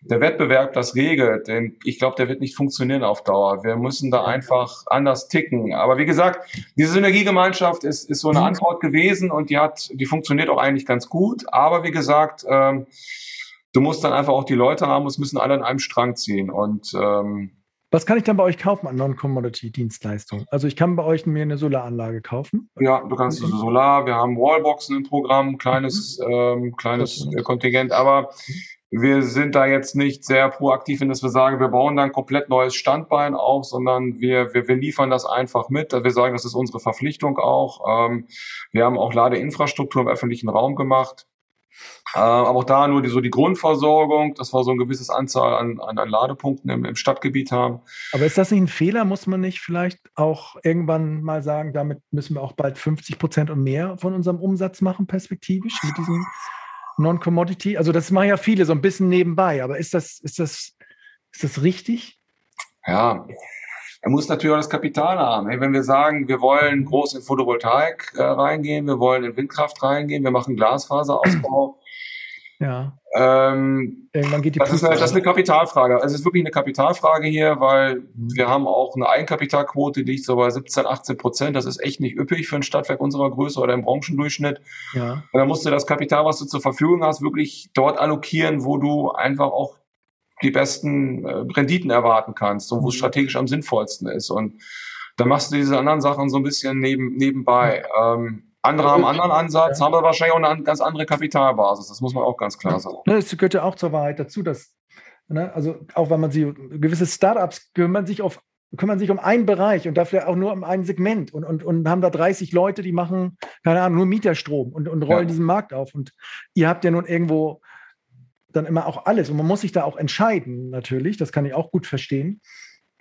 der Wettbewerb das regelt, denn ich glaube, der wird nicht funktionieren auf Dauer. Wir müssen da einfach anders ticken. Aber wie gesagt, diese Synergiegemeinschaft ist, ist so eine mhm. Antwort gewesen und die hat, die funktioniert auch eigentlich ganz gut. Aber wie gesagt, ähm, du musst dann einfach auch die Leute haben, es müssen alle an einem Strang ziehen und ähm, was kann ich dann bei euch kaufen an Non-Commodity-Dienstleistungen? Also ich kann bei euch mir eine Solaranlage kaufen. Ja, du kannst also Solar, wir haben Wallboxen im Programm, kleines, mhm. ähm, kleines Kontingent, aber wir sind da jetzt nicht sehr proaktiv, in dass wir sagen, wir bauen da ein komplett neues Standbein auf, sondern wir, wir, wir liefern das einfach mit. Wir sagen, das ist unsere Verpflichtung auch. Ähm, wir haben auch Ladeinfrastruktur im öffentlichen Raum gemacht. Äh, aber auch da nur die, so die Grundversorgung, dass wir so ein gewisses Anzahl an, an, an Ladepunkten im, im Stadtgebiet haben. Aber ist das nicht ein Fehler? Muss man nicht vielleicht auch irgendwann mal sagen, damit müssen wir auch bald 50 Prozent und mehr von unserem Umsatz machen, perspektivisch, mit diesen Non-Commodity? Also das machen ja viele so ein bisschen nebenbei, aber ist das, ist das, ist das richtig? Ja, er muss natürlich auch das Kapital haben. Wenn wir sagen, wir wollen groß in Photovoltaik äh, reingehen, wir wollen in Windkraft reingehen, wir machen Glasfaserausbau, ja. Ähm, Irgendwann geht die das, ist eine, das ist eine Kapitalfrage. Also es ist wirklich eine Kapitalfrage hier, weil mhm. wir haben auch eine Eigenkapitalquote, die liegt so bei 17, 18 Prozent. Das ist echt nicht üppig für ein Stadtwerk unserer Größe oder im Branchendurchschnitt. Ja. Und dann musst du das Kapital, was du zur Verfügung hast, wirklich dort allokieren, wo du einfach auch die besten äh, Renditen erwarten kannst und wo es mhm. strategisch am sinnvollsten ist. Und dann machst du diese anderen Sachen so ein bisschen neben, nebenbei. Ähm, andere haben einen anderen Ansatz, haben aber wahrscheinlich auch eine ganz andere Kapitalbasis. Das muss man auch ganz klar sagen. Ne, es gehört ja auch zur Wahrheit dazu, dass, ne, also auch wenn man sie, gewisse Startups kümmern sich auf kümmern sich um einen Bereich und dafür auch nur um ein Segment und, und, und haben da 30 Leute, die machen, keine Ahnung, nur Mieterstrom und, und rollen ja. diesen Markt auf. Und ihr habt ja nun irgendwo dann immer auch alles. Und man muss sich da auch entscheiden, natürlich. Das kann ich auch gut verstehen.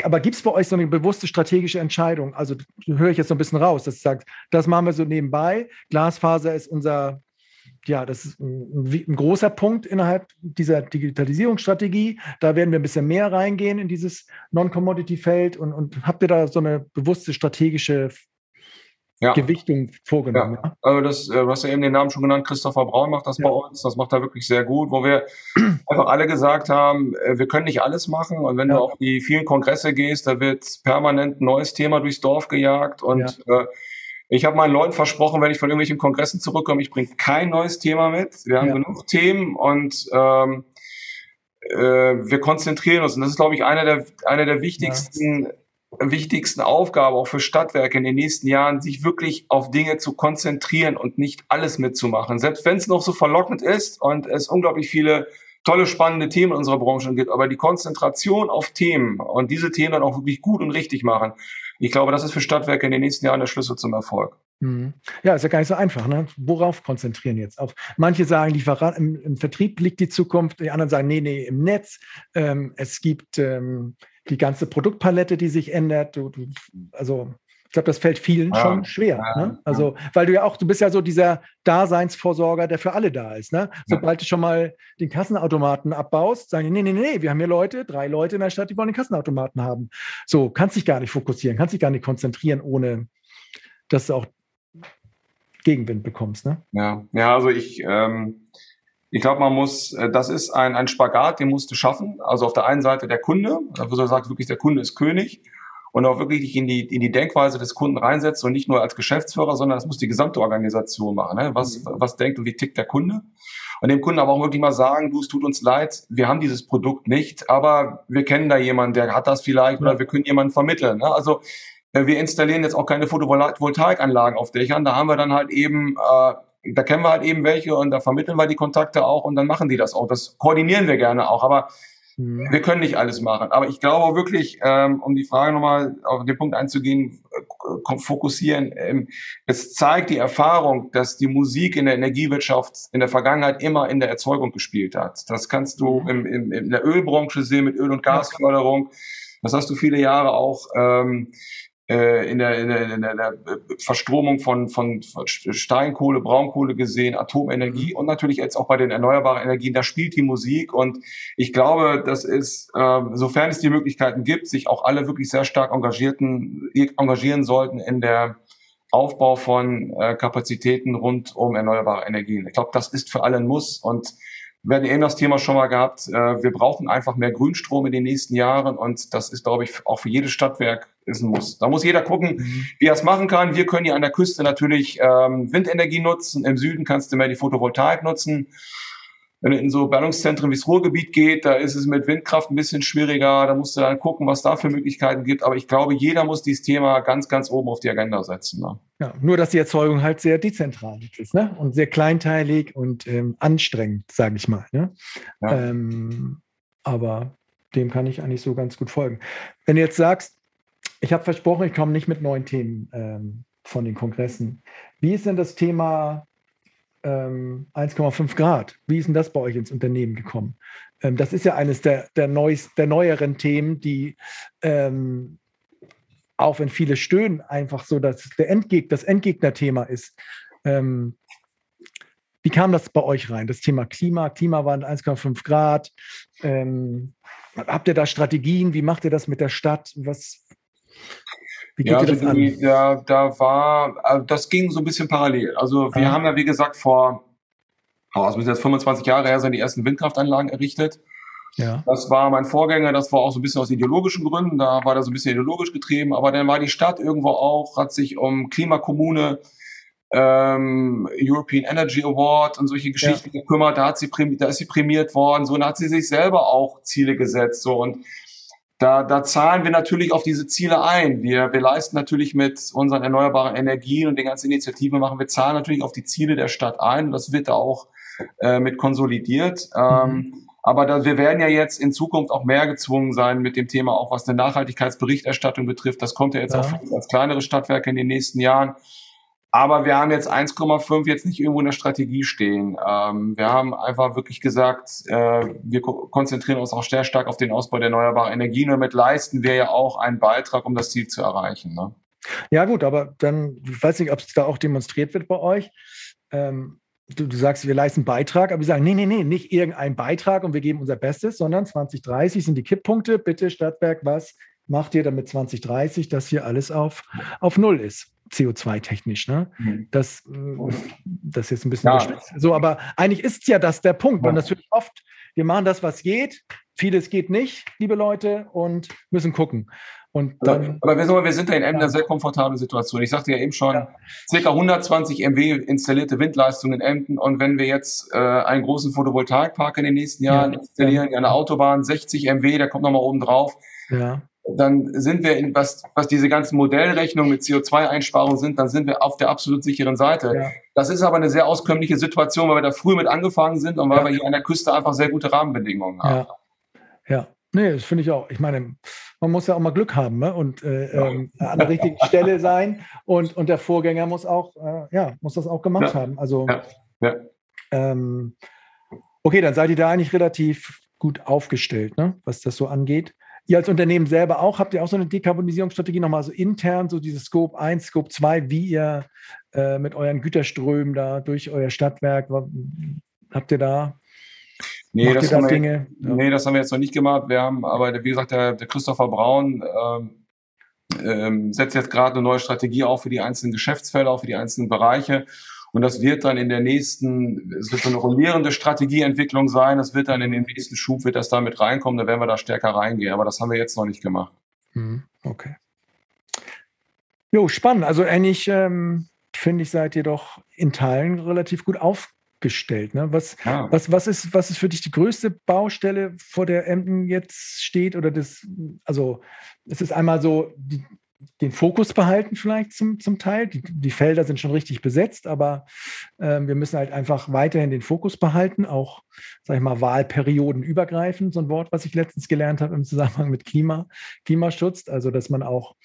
Aber gibt es bei euch so eine bewusste strategische Entscheidung? Also höre ich jetzt so ein bisschen raus, dass du sagst, das machen wir so nebenbei. Glasfaser ist unser, ja, das ist ein, ein großer Punkt innerhalb dieser Digitalisierungsstrategie. Da werden wir ein bisschen mehr reingehen in dieses Non-Commodity-Feld. Und, und habt ihr da so eine bewusste strategische ja. Gewichtung vorgenommen. Ja. Also das, äh, du hast ja eben den Namen schon genannt, Christopher Braun macht das ja. bei uns. Das macht er wirklich sehr gut, wo wir einfach alle gesagt haben, äh, wir können nicht alles machen. Und wenn ja. du auf die vielen Kongresse gehst, da wird permanent ein neues Thema durchs Dorf gejagt. Und äh, ich habe meinen Leuten versprochen, wenn ich von irgendwelchen Kongressen zurückkomme, ich bringe kein neues Thema mit. Wir haben genug Themen und ähm, äh, wir konzentrieren uns. Und das ist, glaube ich, einer der, einer der wichtigsten wichtigsten Aufgabe auch für Stadtwerke in den nächsten Jahren, sich wirklich auf Dinge zu konzentrieren und nicht alles mitzumachen. Selbst wenn es noch so verlockend ist und es unglaublich viele tolle, spannende Themen in unserer Branche gibt, aber die Konzentration auf Themen und diese Themen dann auch wirklich gut und richtig machen, ich glaube, das ist für Stadtwerke in den nächsten Jahren der Schlüssel zum Erfolg. Mhm. Ja, ist ja gar nicht so einfach. Ne? Worauf konzentrieren jetzt? Auf manche sagen, Lieferant, im, im, Vertrieb liegt die Zukunft, die anderen sagen, nee, nee, im Netz. Ähm, es gibt ähm, die ganze Produktpalette, die sich ändert. Du, du, also ich glaube, das fällt vielen ja. schon schwer. Ja. Ne? Also, weil du ja auch, du bist ja so dieser Daseinsvorsorger, der für alle da ist. Ne? Sobald du schon mal den Kassenautomaten abbaust, sagen die, nee, nee, nee, wir haben hier Leute, drei Leute in der Stadt, die wollen den Kassenautomaten haben. So, kannst dich gar nicht fokussieren, kannst dich gar nicht konzentrieren, ohne dass du auch Gegenwind bekommst. Ne? Ja, ja, also ich, ähm, ich glaube, man muss, äh, das ist ein, ein Spagat, den musst du schaffen. Also auf der einen Seite der Kunde, also du sagst wirklich, der Kunde ist König und auch wirklich dich in die, in die Denkweise des Kunden reinsetzt und nicht nur als Geschäftsführer, sondern das muss die gesamte Organisation machen. Ne? Was, mhm. was denkt und wie tickt der Kunde? Und dem Kunden aber auch wirklich mal sagen, du, es tut uns leid, wir haben dieses Produkt nicht, aber wir kennen da jemanden, der hat das vielleicht oder wir können jemanden vermitteln. Ne? Also äh, wir installieren jetzt auch keine Photovoltaikanlagen auf Dächern, da haben wir dann halt eben äh, da kennen wir halt eben welche und da vermitteln wir die Kontakte auch und dann machen die das auch. Das koordinieren wir gerne auch. Aber Mhm. Wir können nicht alles machen. Aber ich glaube wirklich, ähm, um die Frage nochmal auf den Punkt einzugehen, äh, fokussieren. Ähm, es zeigt die Erfahrung, dass die Musik in der Energiewirtschaft in der Vergangenheit immer in der Erzeugung gespielt hat. Das kannst du mhm. im, im, in der Ölbranche sehen mit Öl- und Gasförderung. Das hast du viele Jahre auch ähm, äh, in, der, in, der, in der Verstromung von, von Steinkohle, Braunkohle gesehen, Atomenergie und natürlich jetzt auch bei den erneuerbaren Energien, da spielt die Musik und ich glaube, das ist, äh, sofern es die Möglichkeiten gibt, sich auch alle wirklich sehr stark engagierten, engagieren sollten in der Aufbau von äh, Kapazitäten rund um erneuerbare Energien. Ich glaube, das ist für alle ein Muss und wir hatten eben das Thema schon mal gehabt. Äh, wir brauchen einfach mehr Grünstrom in den nächsten Jahren und das ist, glaube ich, auch für jedes Stadtwerk ist ein Muss. Da muss jeder gucken, mhm. wie er es machen kann. Wir können hier an der Küste natürlich ähm, Windenergie nutzen. Im Süden kannst du mehr die Photovoltaik nutzen. Wenn du in so Ballungszentren wie das Ruhrgebiet geht, da ist es mit Windkraft ein bisschen schwieriger. Da musst du dann gucken, was da für Möglichkeiten gibt. Aber ich glaube, jeder muss dieses Thema ganz, ganz oben auf die Agenda setzen. Ne? Ja, nur, dass die Erzeugung halt sehr dezentral ist ne? und sehr kleinteilig und ähm, anstrengend, sage ich mal. Ne? Ja. Ähm, aber dem kann ich eigentlich so ganz gut folgen. Wenn du jetzt sagst, ich habe versprochen, ich komme nicht mit neuen Themen ähm, von den Kongressen. Wie ist denn das Thema ähm, 1,5 Grad. Wie ist denn das bei euch ins Unternehmen gekommen? Ähm, das ist ja eines der, der, neues, der neueren Themen, die ähm, auch wenn viele stöhnen, einfach so, dass der Endgeg das Endgegnerthema ist. Ähm, wie kam das bei euch rein? Das Thema Klima, Klimawandel 1,5 Grad. Ähm, habt ihr da Strategien? Wie macht ihr das mit der Stadt? Was, wie geht ja, also das an? Die, da, da war, also das ging so ein bisschen parallel. Also wir ah. haben ja, wie gesagt, vor, oh, das müssen jetzt 25 Jahre her sein, die ersten Windkraftanlagen errichtet. Ja. Das war mein Vorgänger, das war auch so ein bisschen aus ideologischen Gründen, da war das so ein bisschen ideologisch getrieben, aber dann war die Stadt irgendwo auch, hat sich um Klimakommune, ähm, European Energy Award und solche Geschichten ja. gekümmert, da hat sie da ist sie prämiert worden, so, und da hat sie sich selber auch Ziele gesetzt, so, und da, da zahlen wir natürlich auf diese Ziele ein. Wir, wir leisten natürlich mit unseren erneuerbaren Energien und den ganzen Initiativen machen, wir zahlen natürlich auf die Ziele der Stadt ein und das wird da auch äh, mit konsolidiert. Ähm, mhm. aber da, wir werden ja jetzt in Zukunft auch mehr gezwungen sein mit dem Thema, auch was eine Nachhaltigkeitsberichterstattung betrifft. Das kommt ja jetzt ja. auch als kleinere Stadtwerke in den nächsten Jahren. Aber wir haben jetzt 1,5 jetzt nicht irgendwo in der Strategie stehen. Ähm, wir haben einfach wirklich gesagt, äh, wir ko konzentrieren uns auch sehr stark auf den Ausbau der erneuerbaren Energien. Damit leisten wir ja auch einen Beitrag, um das Ziel zu erreichen. Ne? Ja gut, aber dann, ich weiß nicht, ob es da auch demonstriert wird bei euch. Ähm, du, du, sagst, wir leisten Beitrag, aber wir sagen, nee, nee, nee, nicht irgendein Beitrag und wir geben unser Bestes, sondern 2030 sind die Kipppunkte. Bitte Stadtwerk, was macht ihr damit 2030, dass hier alles auf, auf Null ist? CO2-technisch. Ne? Mhm. Das, äh, das ist jetzt ein bisschen ja. so, aber eigentlich ist ja das der Punkt. Ja. Und natürlich oft, wir machen das, was geht. Vieles geht nicht, liebe Leute, und müssen gucken. Und dann, aber, aber wir, wir sind da in einer ja. sehr komfortablen Situation. Ich sagte ja eben schon, ja. circa 120 MW installierte Windleistung in Emden. Und wenn wir jetzt äh, einen großen Photovoltaikpark in den nächsten Jahren ja. installieren, eine Autobahn, 60 MW, der kommt nochmal oben drauf. Ja dann sind wir, in, was, was diese ganzen Modellrechnungen mit CO2-Einsparungen sind, dann sind wir auf der absolut sicheren Seite. Ja. Das ist aber eine sehr auskömmliche Situation, weil wir da früh mit angefangen sind und weil ja. wir hier an der Küste einfach sehr gute Rahmenbedingungen haben. Ja, ja. nee, das finde ich auch. Ich meine, man muss ja auch mal Glück haben ne? und äh, ähm, an der richtigen Stelle sein und, und der Vorgänger muss auch, äh, ja, muss das auch gemacht haben. Also, ähm, okay, dann seid ihr da eigentlich relativ gut aufgestellt, ne? was das so angeht. Ihr als Unternehmen selber auch, habt ihr auch so eine Dekarbonisierungsstrategie nochmal so intern, so dieses Scope 1, Scope 2, wie ihr äh, mit euren Güterströmen da durch euer Stadtwerk, habt ihr da Nee das, da wir, ja. nee, das haben wir jetzt noch nicht gemacht. Wir haben, aber wie gesagt, der, der Christopher Braun ähm, ähm, setzt jetzt gerade eine neue Strategie auf für die einzelnen Geschäftsfelder, auch für die einzelnen Bereiche. Und das wird dann in der nächsten, es wird so eine rollierende Strategieentwicklung sein. Das wird dann in den nächsten Schub, wird das da mit reinkommen. Da werden wir da stärker reingehen. Aber das haben wir jetzt noch nicht gemacht. Mhm, okay. Jo, spannend. Also eigentlich ähm, finde ich, seid ihr doch in Teilen relativ gut aufgestellt. Ne? Was, ja. was, was, ist, was ist für dich die größte Baustelle, vor der Emden jetzt steht? Oder das, also es ist einmal so die, den Fokus behalten vielleicht zum, zum Teil. Die, die Felder sind schon richtig besetzt, aber äh, wir müssen halt einfach weiterhin den Fokus behalten, auch, sag ich mal, Wahlperioden übergreifend, so ein Wort, was ich letztens gelernt habe im Zusammenhang mit Klima, Klimaschutz, also dass man auch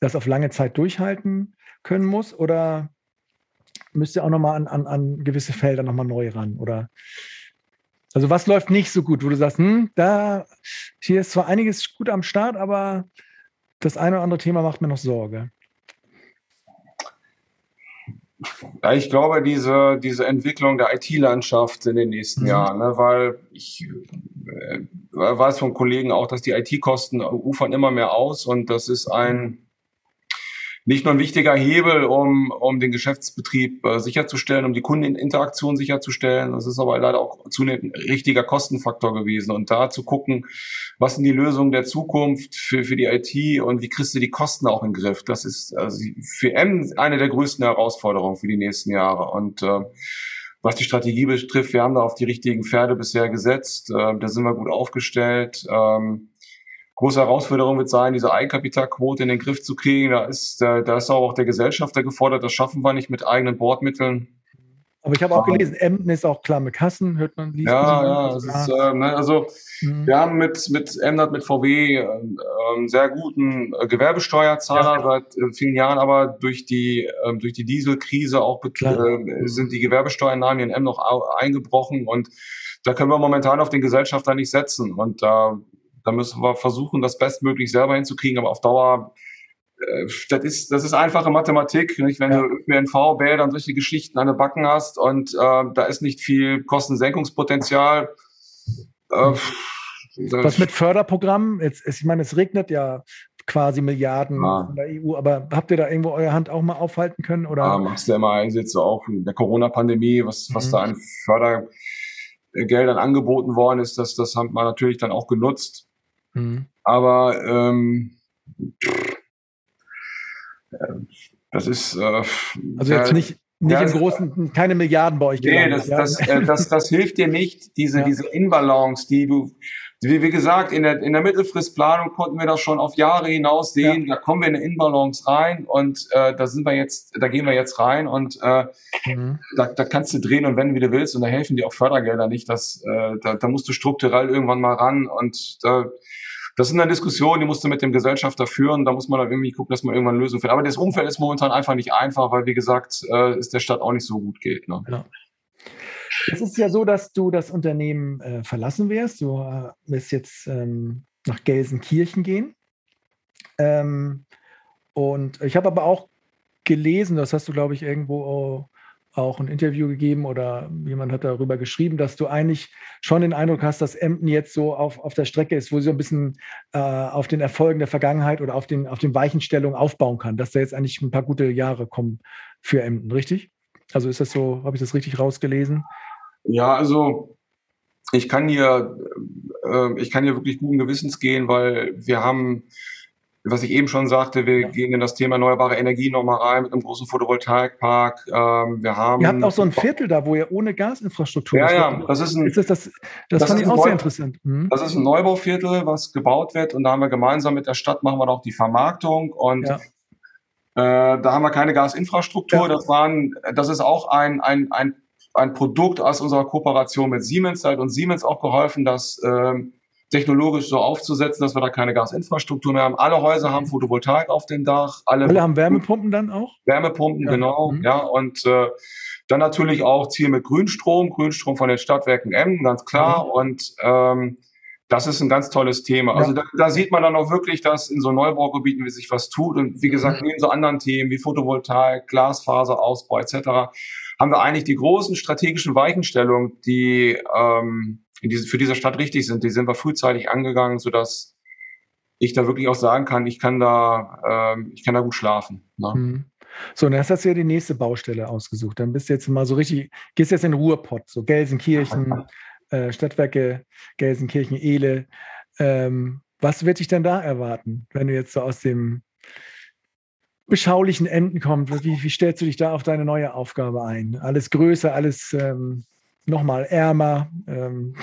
das auf lange Zeit durchhalten können muss oder müsst ihr auch nochmal an, an, an gewisse Felder nochmal neu ran oder? Also was läuft nicht so gut, wo du sagst, hm, da, hier ist zwar einiges gut am Start, aber das eine oder andere Thema macht mir noch Sorge. Ja, ich glaube, diese, diese Entwicklung der IT-Landschaft in den nächsten mhm. Jahren, ne, weil ich äh, weiß von Kollegen auch, dass die IT-Kosten ufern immer mehr aus und das ist ein, nicht nur ein wichtiger Hebel, um, um den Geschäftsbetrieb äh, sicherzustellen, um die Kundeninteraktion sicherzustellen. Das ist aber leider auch zunehmend ein richtiger Kostenfaktor gewesen. Und da zu gucken, was sind die Lösungen der Zukunft für, für die IT und wie kriegst du die Kosten auch in den Griff? Das ist also für M eine der größten Herausforderungen für die nächsten Jahre. Und äh, was die Strategie betrifft, wir haben da auf die richtigen Pferde bisher gesetzt. Äh, da sind wir gut aufgestellt. Ähm, große Herausforderung wird sein, diese Eigenkapitalquote in den Griff zu kriegen. Da ist, da, ist auch der Gesellschafter gefordert. Das schaffen wir nicht mit eigenen Bordmitteln. Aber ich habe auch gelesen, Emden ist auch klar mit Kassen, hört man. Liest ja, ja, das ist, äh, ne, also mhm. wir haben mit, mit Emden, mit VW äh, einen sehr guten äh, Gewerbesteuerzahler ja. seit äh, vielen Jahren, aber durch die, äh, durch die Dieselkrise auch äh, sind die Gewerbesteuernahmen in M noch eingebrochen und da können wir momentan auf den Gesellschafter nicht setzen. Und da da müssen wir versuchen, das bestmöglich selber hinzukriegen, aber auf Dauer äh, das ist, das ist einfache Mathematik, nicht? wenn ja. du ÖPNV, Bäder und solche Geschichten an den Backen hast und äh, da ist nicht viel Kostensenkungspotenzial. Äh, Was mit Förderprogrammen? Jetzt, ich meine, es regnet ja quasi Milliarden ja. von der EU, aber habt ihr da irgendwo eure Hand auch mal aufhalten können? Oder? Ja, machst du immer Einsätze auch in der Corona-Pandemie, was, was mhm. da an Fördergeldern angeboten worden ist, das, das haben wir natürlich dann auch genutzt. Mhm. Aber ähm, das ist äh, also jetzt nicht nicht ja, im großen, keine Milliarden bei euch. Nee, das, ja. das, äh, das, das hilft dir nicht, diese, ja. diese Inbalance, die du, wie, wie gesagt, in der, in der Mittelfristplanung konnten wir das schon auf Jahre hinaus sehen. Da kommen wir in eine Inbalance rein und äh, da sind wir jetzt, da gehen wir jetzt rein und äh, mhm. da, da kannst du drehen und wenden, wie du willst und da helfen dir auch Fördergelder nicht. Das, äh, da, da musst du strukturell irgendwann mal ran und da das sind dann Diskussionen, die musst du mit dem Gesellschafter führen. Da muss man dann irgendwie gucken, dass man irgendwann eine Lösung findet. Aber das Umfeld ist momentan einfach nicht einfach, weil, wie gesagt, äh, es der Stadt auch nicht so gut geht. Ne? Ja. Es ist ja so, dass du das Unternehmen äh, verlassen wirst. Du äh, wirst jetzt ähm, nach Gelsenkirchen gehen. Ähm, und ich habe aber auch gelesen, das hast du, glaube ich, irgendwo auch ein Interview gegeben oder jemand hat darüber geschrieben, dass du eigentlich schon den Eindruck hast, dass Emden jetzt so auf, auf der Strecke ist, wo sie so ein bisschen äh, auf den Erfolgen der Vergangenheit oder auf den, auf den Weichenstellungen aufbauen kann, dass da jetzt eigentlich ein paar gute Jahre kommen für Emden, richtig? Also ist das so, habe ich das richtig rausgelesen? Ja, also ich kann hier, äh, ich kann hier wirklich guten Gewissens gehen, weil wir haben was ich eben schon sagte, wir ja. gehen in das Thema erneuerbare Energie nochmal rein mit einem großen Photovoltaikpark. Ähm, wir haben ihr habt auch so ein Viertel da, wo ihr ohne Gasinfrastruktur Ja, ja, das ist ein, ist das, das, das, das fand ich auch Neu sehr interessant. Mhm. Das ist ein Neubauviertel, was gebaut wird und da haben wir gemeinsam mit der Stadt machen wir auch die Vermarktung und ja. Äh, da haben wir keine Gasinfrastruktur. Ja. Das waren, das ist auch ein, ein, ein, ein Produkt aus unserer Kooperation mit Siemens. Da hat uns Siemens auch geholfen, dass ähm, technologisch so aufzusetzen, dass wir da keine Gasinfrastruktur mehr haben. Alle Häuser haben Photovoltaik auf dem Dach. Alle, alle haben Wärmepumpen dann auch? Wärmepumpen, ja. genau. Mhm. Ja, und äh, dann natürlich auch Ziel mit Grünstrom, Grünstrom von den Stadtwerken Emden, ganz klar. Mhm. Und ähm, das ist ein ganz tolles Thema. Also da, da, sieht man dann auch wirklich, dass in so Neubaugebieten wie sich was tut. Und wie gesagt, mhm. neben so anderen Themen wie Photovoltaik, Glasfaserausbau etc. haben wir eigentlich die großen strategischen Weichenstellungen, die ähm, diese, für diese Stadt richtig sind, die sind wir frühzeitig angegangen, sodass ich da wirklich auch sagen kann, ich kann da, ähm, ich kann da gut schlafen. Ne? Mhm. So, und dann hast du ja die nächste Baustelle ausgesucht. Dann bist du jetzt mal so richtig, gehst jetzt in Ruhrpott, so Gelsenkirchen, äh, Stadtwerke Gelsenkirchen, Ehle. Ähm, was wird dich denn da erwarten, wenn du jetzt so aus dem beschaulichen Enden kommst? Wie, wie stellst du dich da auf deine neue Aufgabe ein? Alles größer, alles ähm, nochmal ärmer? Ähm,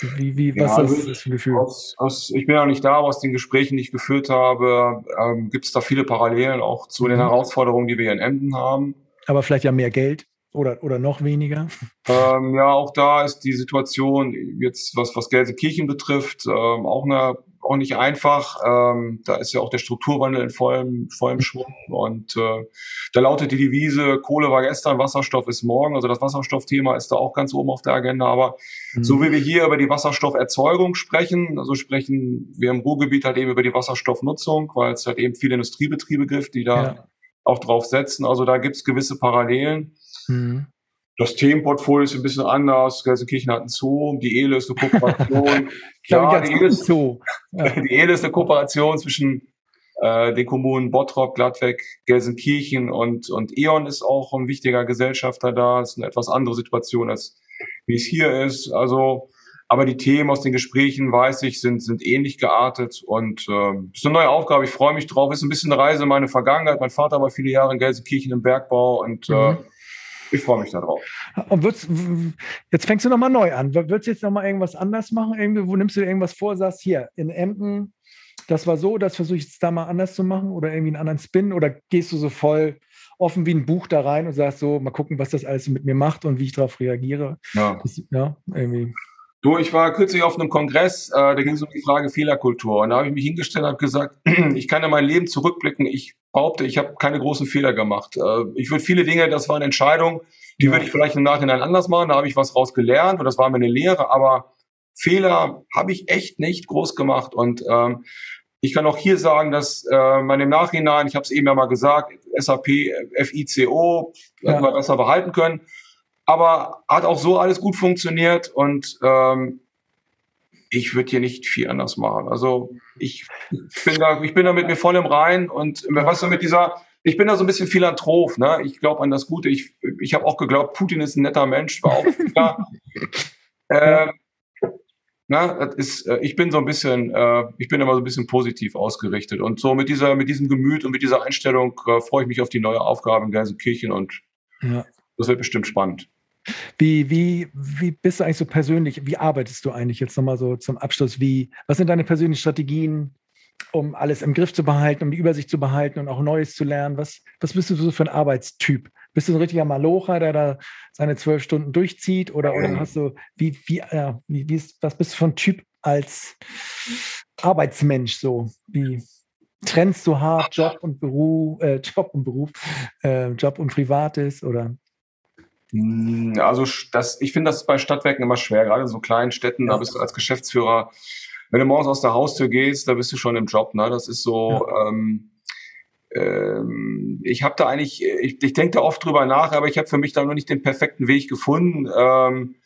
wie, wie, was ja, ist das für ein Gefühl? Aus, aus, ich bin ja nicht da, aber aus den Gesprächen, die ich geführt habe, ähm, gibt es da viele Parallelen auch zu mhm. den Herausforderungen, die wir hier in Emden haben. Aber vielleicht ja mehr Geld oder, oder noch weniger? Ähm, ja, auch da ist die Situation jetzt, was, was Gelsenkirchen betrifft, ähm, auch eine auch nicht einfach. Ähm, da ist ja auch der Strukturwandel in vollem, vollem Schwung. Und äh, da lautet die Devise, Kohle war gestern, Wasserstoff ist morgen. Also das Wasserstoffthema ist da auch ganz oben auf der Agenda. Aber mhm. so wie wir hier über die Wasserstofferzeugung sprechen, also sprechen wir im Ruhrgebiet halt eben über die Wasserstoffnutzung, weil es halt eben viele Industriebetriebe gibt, die da ja. Auch drauf setzen. Also da gibt es gewisse Parallelen. Mhm. Das Themenportfolio ist ein bisschen anders. Gelsenkirchen hat einen Zoo, die Ehle ist eine Kooperation. ja, die Ehle ist, Zoo. Die Ehle ist eine Kooperation zwischen äh, den Kommunen Bottrop, Gladbeck, Gelsenkirchen und, und E.ON ist auch ein wichtiger Gesellschafter da. Das ist eine etwas andere Situation, als wie es hier ist. Also, aber die Themen aus den Gesprächen, weiß ich, sind, sind ähnlich geartet und äh, ist eine neue Aufgabe. Ich freue mich drauf. Ist ein bisschen eine Reise in meine Vergangenheit. Mein Vater war viele Jahre in Gelsenkirchen im Bergbau und äh, mhm. äh, ich freue mich darauf. Und wird's, jetzt fängst du nochmal neu an. Würdest du jetzt nochmal irgendwas anders machen? Irgendwie, wo nimmst du dir irgendwas vor, sagst, hier, in Emden, das war so, das versuche ich jetzt da mal anders zu machen oder irgendwie einen anderen Spin? Oder gehst du so voll offen wie ein Buch da rein und sagst so, mal gucken, was das alles mit mir macht und wie ich darauf reagiere? Ja. Das, ja, irgendwie. Du, ich war kürzlich auf einem Kongress, äh, da ging es um die Frage Fehlerkultur. Und da habe ich mich hingestellt und habe gesagt, ich kann in mein Leben zurückblicken. Ich behaupte, ich habe keine großen Fehler gemacht. Äh, ich würde viele Dinge, das waren Entscheidungen, die ja. würde ich vielleicht im Nachhinein anders machen. Da habe ich was raus gelernt und das war mir eine Lehre. Aber Fehler habe ich echt nicht groß gemacht. Und ähm, ich kann auch hier sagen, dass äh, man im Nachhinein, ich habe es eben ja mal gesagt, SAP, FICO, ja. hätten wir besser behalten können. Aber hat auch so alles gut funktioniert und ähm, ich würde hier nicht viel anders machen. Also ich bin da, ich bin da mit mir voll im Rein und weißt du, mit dieser, ich bin da so ein bisschen Philanthrop, ne? Ich glaube an das Gute. Ich, ich habe auch geglaubt, Putin ist ein netter Mensch, war auch klar. ähm, na, das ist, äh, ich bin so ein bisschen, äh, ich bin immer so ein bisschen positiv ausgerichtet und so mit dieser, mit diesem Gemüt und mit dieser Einstellung äh, freue ich mich auf die neue Aufgabe in Gelsenkirchen und ja. das wird bestimmt spannend. Wie, wie, wie bist du eigentlich so persönlich? Wie arbeitest du eigentlich jetzt nochmal so zum Abschluss? Wie, was sind deine persönlichen Strategien, um alles im Griff zu behalten, um die Übersicht zu behalten und auch Neues zu lernen? Was, was bist du so für ein Arbeitstyp? Bist du ein richtiger Malocher, der da seine zwölf Stunden durchzieht? Oder, oder hast du, wie, wie, ja, wie, wie ist, was bist du für ein Typ als Arbeitsmensch so? Wie trennst du hart Job und Beruf, äh, Job und Beruf, äh, Job und Privates oder? Hm, also das, ich finde das bei Stadtwerken immer schwer, gerade in so kleinen Städten, ja. da bist du als Geschäftsführer, wenn du morgens aus der Haustür gehst, da bist du schon im Job. Ne? Das ist so, ja. ähm, ähm, ich habe da eigentlich, ich, ich denke da oft drüber nach, aber ich habe für mich da noch nicht den perfekten Weg gefunden. Ähm,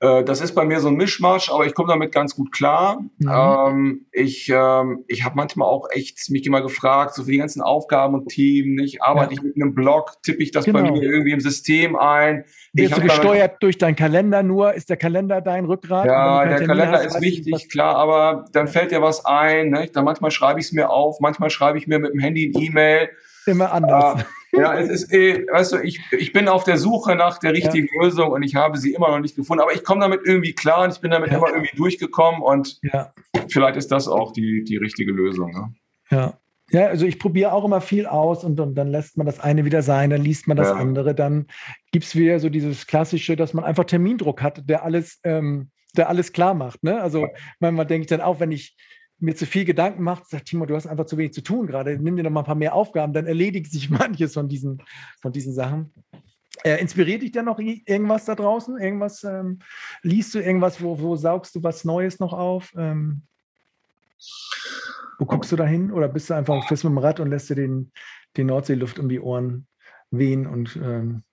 Äh, das ist bei mir so ein Mischmasch, aber ich komme damit ganz gut klar. Mhm. Ähm, ich ähm, ich habe manchmal auch echt mich immer gefragt, so für die ganzen Aufgaben und Themen, nicht arbeite ja. ich mit einem Blog, tippe ich das genau. bei mir irgendwie im System ein. Wirst du gesteuert damit, durch deinen Kalender nur? Ist der Kalender dein Rückgrat? Ja, der Termin Kalender hast, ist wichtig, klar, aber dann fällt dir was ein. Ne? Dann manchmal schreibe ich es mir auf, manchmal schreibe ich mir mit dem Handy ein E-Mail. Immer anders. Ja, es ist, eh, weißt du, ich, ich bin auf der Suche nach der richtigen ja. Lösung und ich habe sie immer noch nicht gefunden. Aber ich komme damit irgendwie klar und ich bin damit ja. immer irgendwie durchgekommen und ja. vielleicht ist das auch die, die richtige Lösung. Ne? Ja. Ja, also ich probiere auch immer viel aus und, und, dann lässt man das eine wieder sein, dann liest man das andere, dann gibt es wieder so dieses Klassische, dass man einfach Termindruck hat, der alles, ähm, der alles klar macht. Ne? Also manchmal denke ich dann auch, wenn ich mir zu viel Gedanken macht, sagt Timo, du hast einfach zu wenig zu tun gerade, nimm dir noch mal ein paar mehr Aufgaben, dann erledigt sich manches von diesen, von diesen Sachen. Äh, inspiriert dich denn noch irgendwas da draußen? Irgendwas, ähm, liest du irgendwas, wo, wo saugst du was Neues noch auf? Ähm, wo guckst du da hin? Oder bist du einfach fest mit dem Rad und lässt dir den, den Nordseeluft um die Ohren wehen und ähm,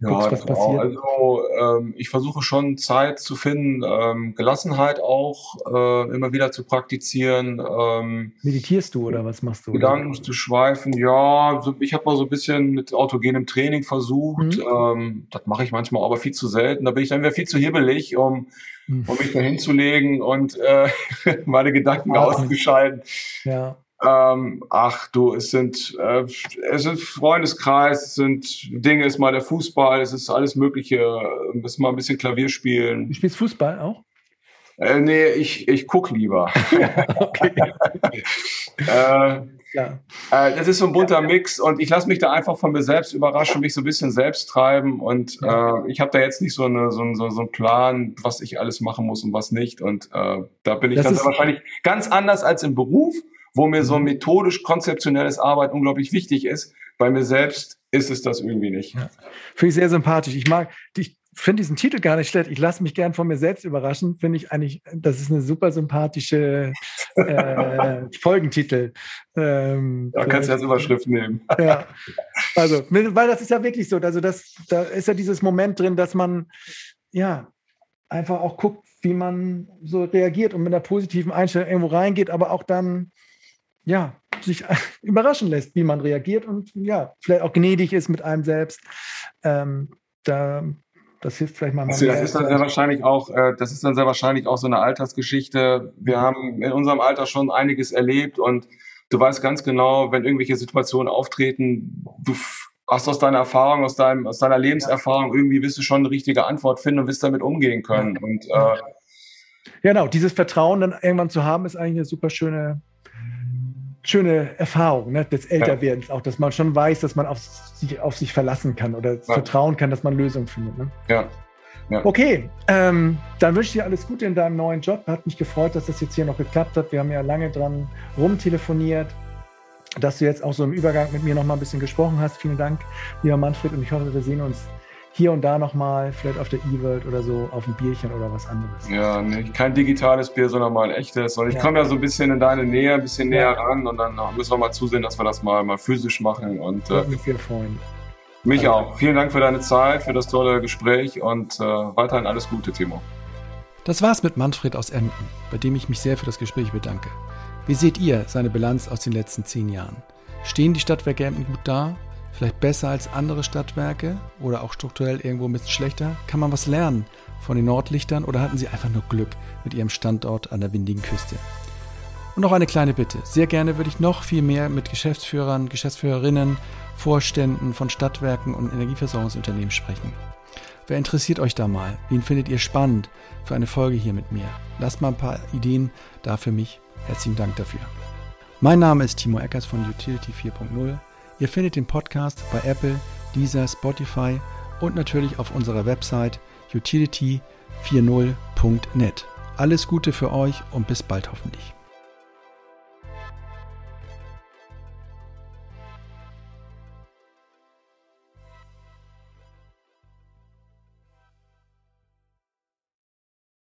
ja, was genau. passiert? Also ähm, ich versuche schon Zeit zu finden, ähm, Gelassenheit auch äh, immer wieder zu praktizieren. Ähm, Meditierst du oder was machst du? Gedanken oder? zu schweifen, ja. So, ich habe mal so ein bisschen mit autogenem Training versucht. Mhm. Ähm, das mache ich manchmal aber viel zu selten. Da bin ich dann wieder viel zu hibbelig, um, mhm. um mich da hinzulegen und äh, meine Gedanken auszuschalten. Ja. Ähm, ach du, es sind, äh, es sind Freundeskreis, es sind Dinge, es ist mal der Fußball, es ist alles Mögliche, es ist mal ein bisschen Klavier spielen. Du spielst Fußball auch? Äh, nee, ich, ich guck lieber. okay. äh, ja. Äh, das ist so ein bunter ja, Mix und ich lasse mich da einfach von mir selbst überraschen, mich so ein bisschen selbst treiben und äh, ich habe da jetzt nicht so, eine, so, so, so einen Plan, was ich alles machen muss und was nicht und äh, da bin ich dann wahrscheinlich ganz anders als im Beruf wo mir so ein mhm. methodisch konzeptionelles Arbeit unglaublich wichtig ist. Bei mir selbst ist es das irgendwie nicht. Ja. Finde ich sehr sympathisch. Ich mag, ich finde diesen Titel gar nicht schlecht. Ich lasse mich gern von mir selbst überraschen. Finde ich eigentlich, das ist eine super sympathische äh, Folgentitel. Ähm, da kannst du als Überschrift nehmen. ja. Also, weil das ist ja wirklich so. Also, das, da ist ja dieses Moment drin, dass man ja einfach auch guckt, wie man so reagiert und mit einer positiven Einstellung irgendwo reingeht, aber auch dann ja, sich überraschen lässt, wie man reagiert und ja, vielleicht auch gnädig ist mit einem selbst. Ähm, da, das hilft vielleicht mal. Also, das ist dann sehr wahrscheinlich auch, äh, das ist dann sehr wahrscheinlich auch so eine Altersgeschichte. Wir haben in unserem Alter schon einiges erlebt und du weißt ganz genau, wenn irgendwelche Situationen auftreten, du hast aus deiner Erfahrung, aus deinem, aus deiner Lebenserfahrung irgendwie wirst du schon eine richtige Antwort finden und wirst damit umgehen können. Und äh, ja, genau, dieses Vertrauen dann irgendwann zu haben, ist eigentlich eine super schöne schöne Erfahrung ne, des Älterwerdens, ja. auch, dass man schon weiß, dass man auf sich, auf sich verlassen kann oder ja. vertrauen kann, dass man Lösungen findet. Ne? Ja. ja. Okay, ähm, dann wünsche ich dir alles Gute in deinem neuen Job. Hat mich gefreut, dass das jetzt hier noch geklappt hat. Wir haben ja lange dran rumtelefoniert, dass du jetzt auch so im Übergang mit mir noch mal ein bisschen gesprochen hast. Vielen Dank, lieber Manfred, und ich hoffe, wir sehen uns hier und da nochmal, vielleicht auf der E-World oder so, auf ein Bierchen oder was anderes. Ja, nee, kein digitales Bier, sondern mal ein echtes. Und ich ja. komme ja so ein bisschen in deine Nähe, ein bisschen näher ja. ran und dann müssen wir mal zusehen, dass wir das mal, mal physisch machen. Und, äh, mich sehr freuen. Mich also. auch. Vielen Dank für deine Zeit, für das tolle Gespräch und äh, weiterhin alles Gute, Timo. Das war's mit Manfred aus Emden, bei dem ich mich sehr für das Gespräch bedanke. Wie seht ihr seine Bilanz aus den letzten zehn Jahren? Stehen die Stadtwerke Emden gut da vielleicht besser als andere Stadtwerke oder auch strukturell irgendwo ein bisschen schlechter? Kann man was lernen von den Nordlichtern oder hatten sie einfach nur Glück mit ihrem Standort an der windigen Küste? Und noch eine kleine Bitte. Sehr gerne würde ich noch viel mehr mit Geschäftsführern, Geschäftsführerinnen, Vorständen von Stadtwerken und Energieversorgungsunternehmen sprechen. Wer interessiert euch da mal? Wen findet ihr spannend für eine Folge hier mit mir? Lasst mal ein paar Ideen da für mich. Herzlichen Dank dafür. Mein Name ist Timo Eckers von Utility 4.0. Ihr findet den Podcast bei Apple, Deezer, Spotify und natürlich auf unserer Website utility40.net. Alles Gute für euch und bis bald hoffentlich.